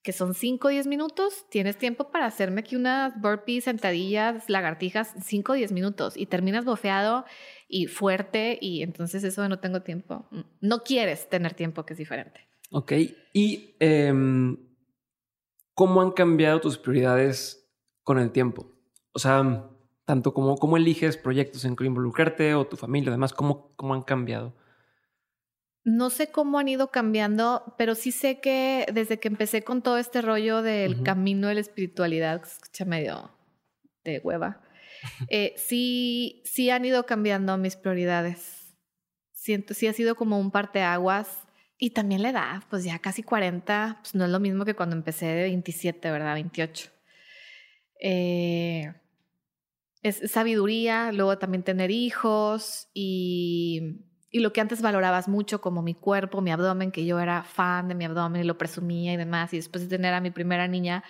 que son 5 o 10 minutos, tienes tiempo para hacerme aquí unas burpees, sentadillas, lagartijas, 5 o 10 minutos y terminas bofeado y fuerte y entonces eso de no tengo tiempo. No quieres tener tiempo que es diferente. Ok, y em, ¿cómo han cambiado tus prioridades con el tiempo? O sea, tanto como cómo eliges proyectos en que involucrarte o tu familia, además, ¿cómo, cómo han cambiado? No sé cómo han ido cambiando, pero sí sé que desde que empecé con todo este rollo del camino de la espiritualidad, que se escucha medio de hueva, <laughs> eh, sí, sí han ido cambiando mis prioridades. Siento, sí ha sido como un parteaguas. Y también la edad, pues ya casi 40, pues no es lo mismo que cuando empecé de 27, ¿verdad? 28. Eh, es sabiduría, luego también tener hijos y y lo que antes valorabas mucho como mi cuerpo, mi abdomen, que yo era fan de mi abdomen y lo presumía y demás, y después de tener a mi primera niña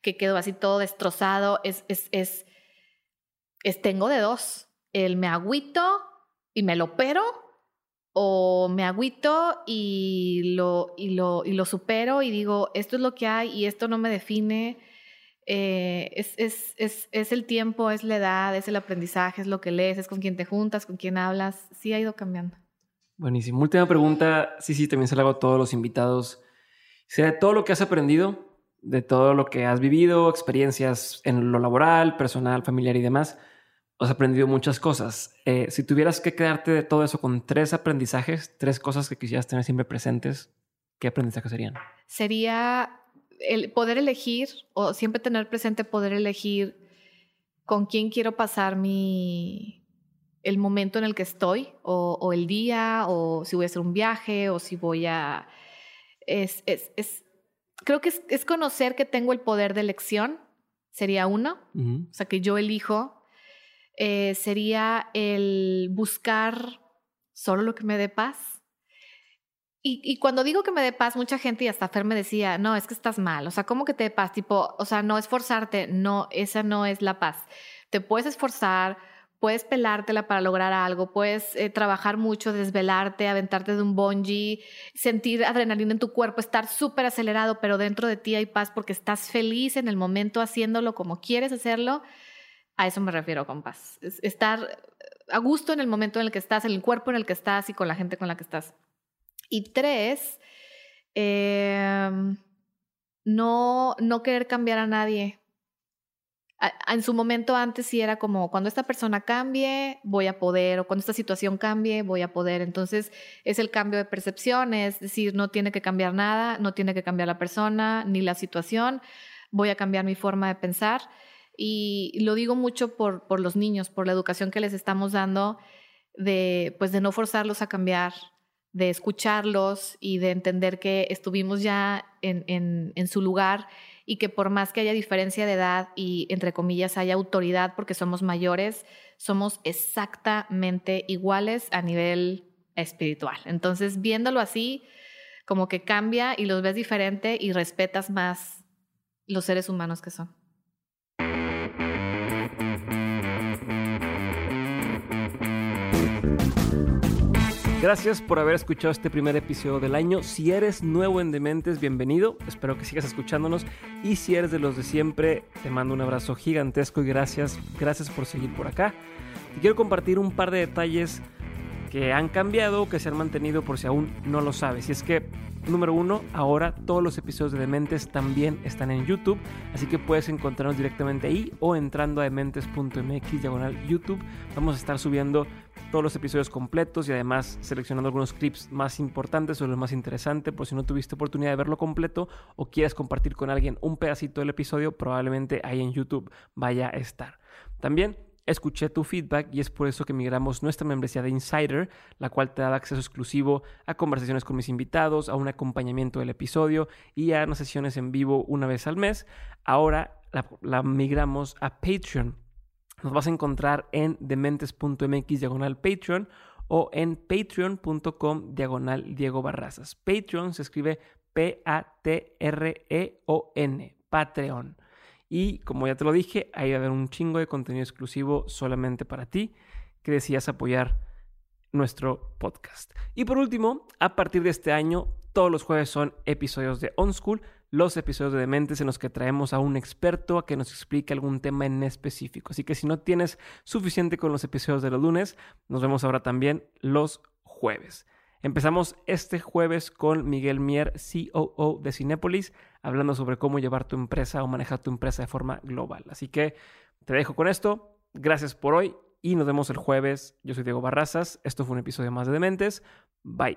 que quedó así todo destrozado, es, es, es, tengo de dos, el me agüito y me lo opero, o me agüito y lo, y, lo, y lo supero y digo, esto es lo que hay y esto no me define. Eh, es, es, es, es, el tiempo, es la edad, es el aprendizaje, es lo que lees, es con quién te juntas, con quién hablas. Sí ha ido cambiando. Buenísimo. Última pregunta. Sí, sí, también se la hago a todos los invitados. ¿Será de todo lo que has aprendido, de todo lo que has vivido, experiencias en lo laboral, personal, familiar y demás, has aprendido muchas cosas. Eh, si tuvieras que quedarte de todo eso con tres aprendizajes, tres cosas que quisieras tener siempre presentes, ¿qué aprendizajes serían? Sería el poder elegir o siempre tener presente poder elegir con quién quiero pasar mi el momento en el que estoy o, el día o si voy a hacer un viaje o si voy a es, es, es creo que es, conocer que tengo el poder de elección sería uno. O sea que yo elijo eh, sería el buscar solo lo que me dé paz y, cuando digo que me dé paz, mucha gente y hasta Fer me decía, no, es que estás mal. O sea, ¿cómo que te dé paz? Tipo, o sea, no esforzarte. No, esa no es la paz. Te puedes esforzar, puedes pelártela para lograr algo, puedes eh, trabajar mucho, desvelarte, aventarte de un bungee, sentir adrenalina en tu cuerpo, estar súper acelerado, pero dentro de ti hay paz porque estás feliz en el momento haciéndolo como quieres hacerlo. A eso me refiero con paz. estar a gusto en el momento en el que estás, en el cuerpo en el que estás y con la gente con la que estás. Y tres, em, no, no querer cambiar a nadie. en su momento antes sí era como, cuando esta persona cambie, voy a poder, o cuando esta situación cambie, voy a poder. Entonces es el cambio de percepción, es decir, no tiene que cambiar nada, no tiene que cambiar la persona ni la situación, voy a cambiar mi forma de pensar. Y lo digo mucho por, por los niños, por la educación que les estamos dando, de, pues de no forzarlos a cambiar, de escucharlos y de entender que estuvimos ya en, en, su lugar y que por más que haya diferencia de edad y entre comillas haya autoridad porque somos mayores, somos exactamente iguales a nivel espiritual. Entonces, viéndolo así, como que cambia y los ves diferente y respetas más los seres humanos que son. Gracias por haber escuchado este primer episodio del año. Si eres nuevo en Dementes, bienvenido. Espero que sigas escuchándonos. Y si eres de los de siempre, te mando un abrazo gigantesco y gracias, gracias por seguir por acá. Te quiero compartir un par de detalles que han cambiado, que se han mantenido por si aún no lo sabes. Y es que número uno, ahora todos los episodios de Dementes también están en YouTube, así que puedes encontrarnos directamente ahí o entrando a dementes.mx diagonal YouTube. Vamos a estar subiendo todos los episodios completos y además seleccionando algunos clips más importantes o los más interesantes por si no tuviste oportunidad de verlo completo o quieres compartir con alguien un pedacito del episodio, probablemente ahí en YouTube vaya a estar. También escuché tu feedback y es por eso que migramos nuestra membresía de Insider, la cual te da acceso exclusivo a conversaciones con mis invitados, a un acompañamiento del episodio y a unas sesiones en vivo una vez al mes. Ahora la, migramos a Patreon. Nos vas a encontrar en dementes.mx diagonal Patreon o en patreon.com diagonal Diego Barrazas. Patreon se escribe P-A-T-R-E-O-N, Patreon. Y como ya te lo dije, ahí va a haber un chingo de contenido exclusivo solamente para ti que decías apoyar nuestro podcast. Y por último, a partir de este año, todos los jueves son episodios de On School, los episodios de Dementes en los que traemos a un experto a que nos explique algún tema en específico. Así que si no tienes suficiente con los episodios de los lunes, nos vemos ahora también los jueves. Empezamos este jueves con Miguel Mier, COO de Cinépolis, hablando sobre cómo llevar tu empresa o manejar tu empresa de forma global. Así que te dejo con esto. Gracias por hoy y nos vemos el jueves. Yo soy Diego Barrazas. Esto fue un episodio más de Dementes. Bye.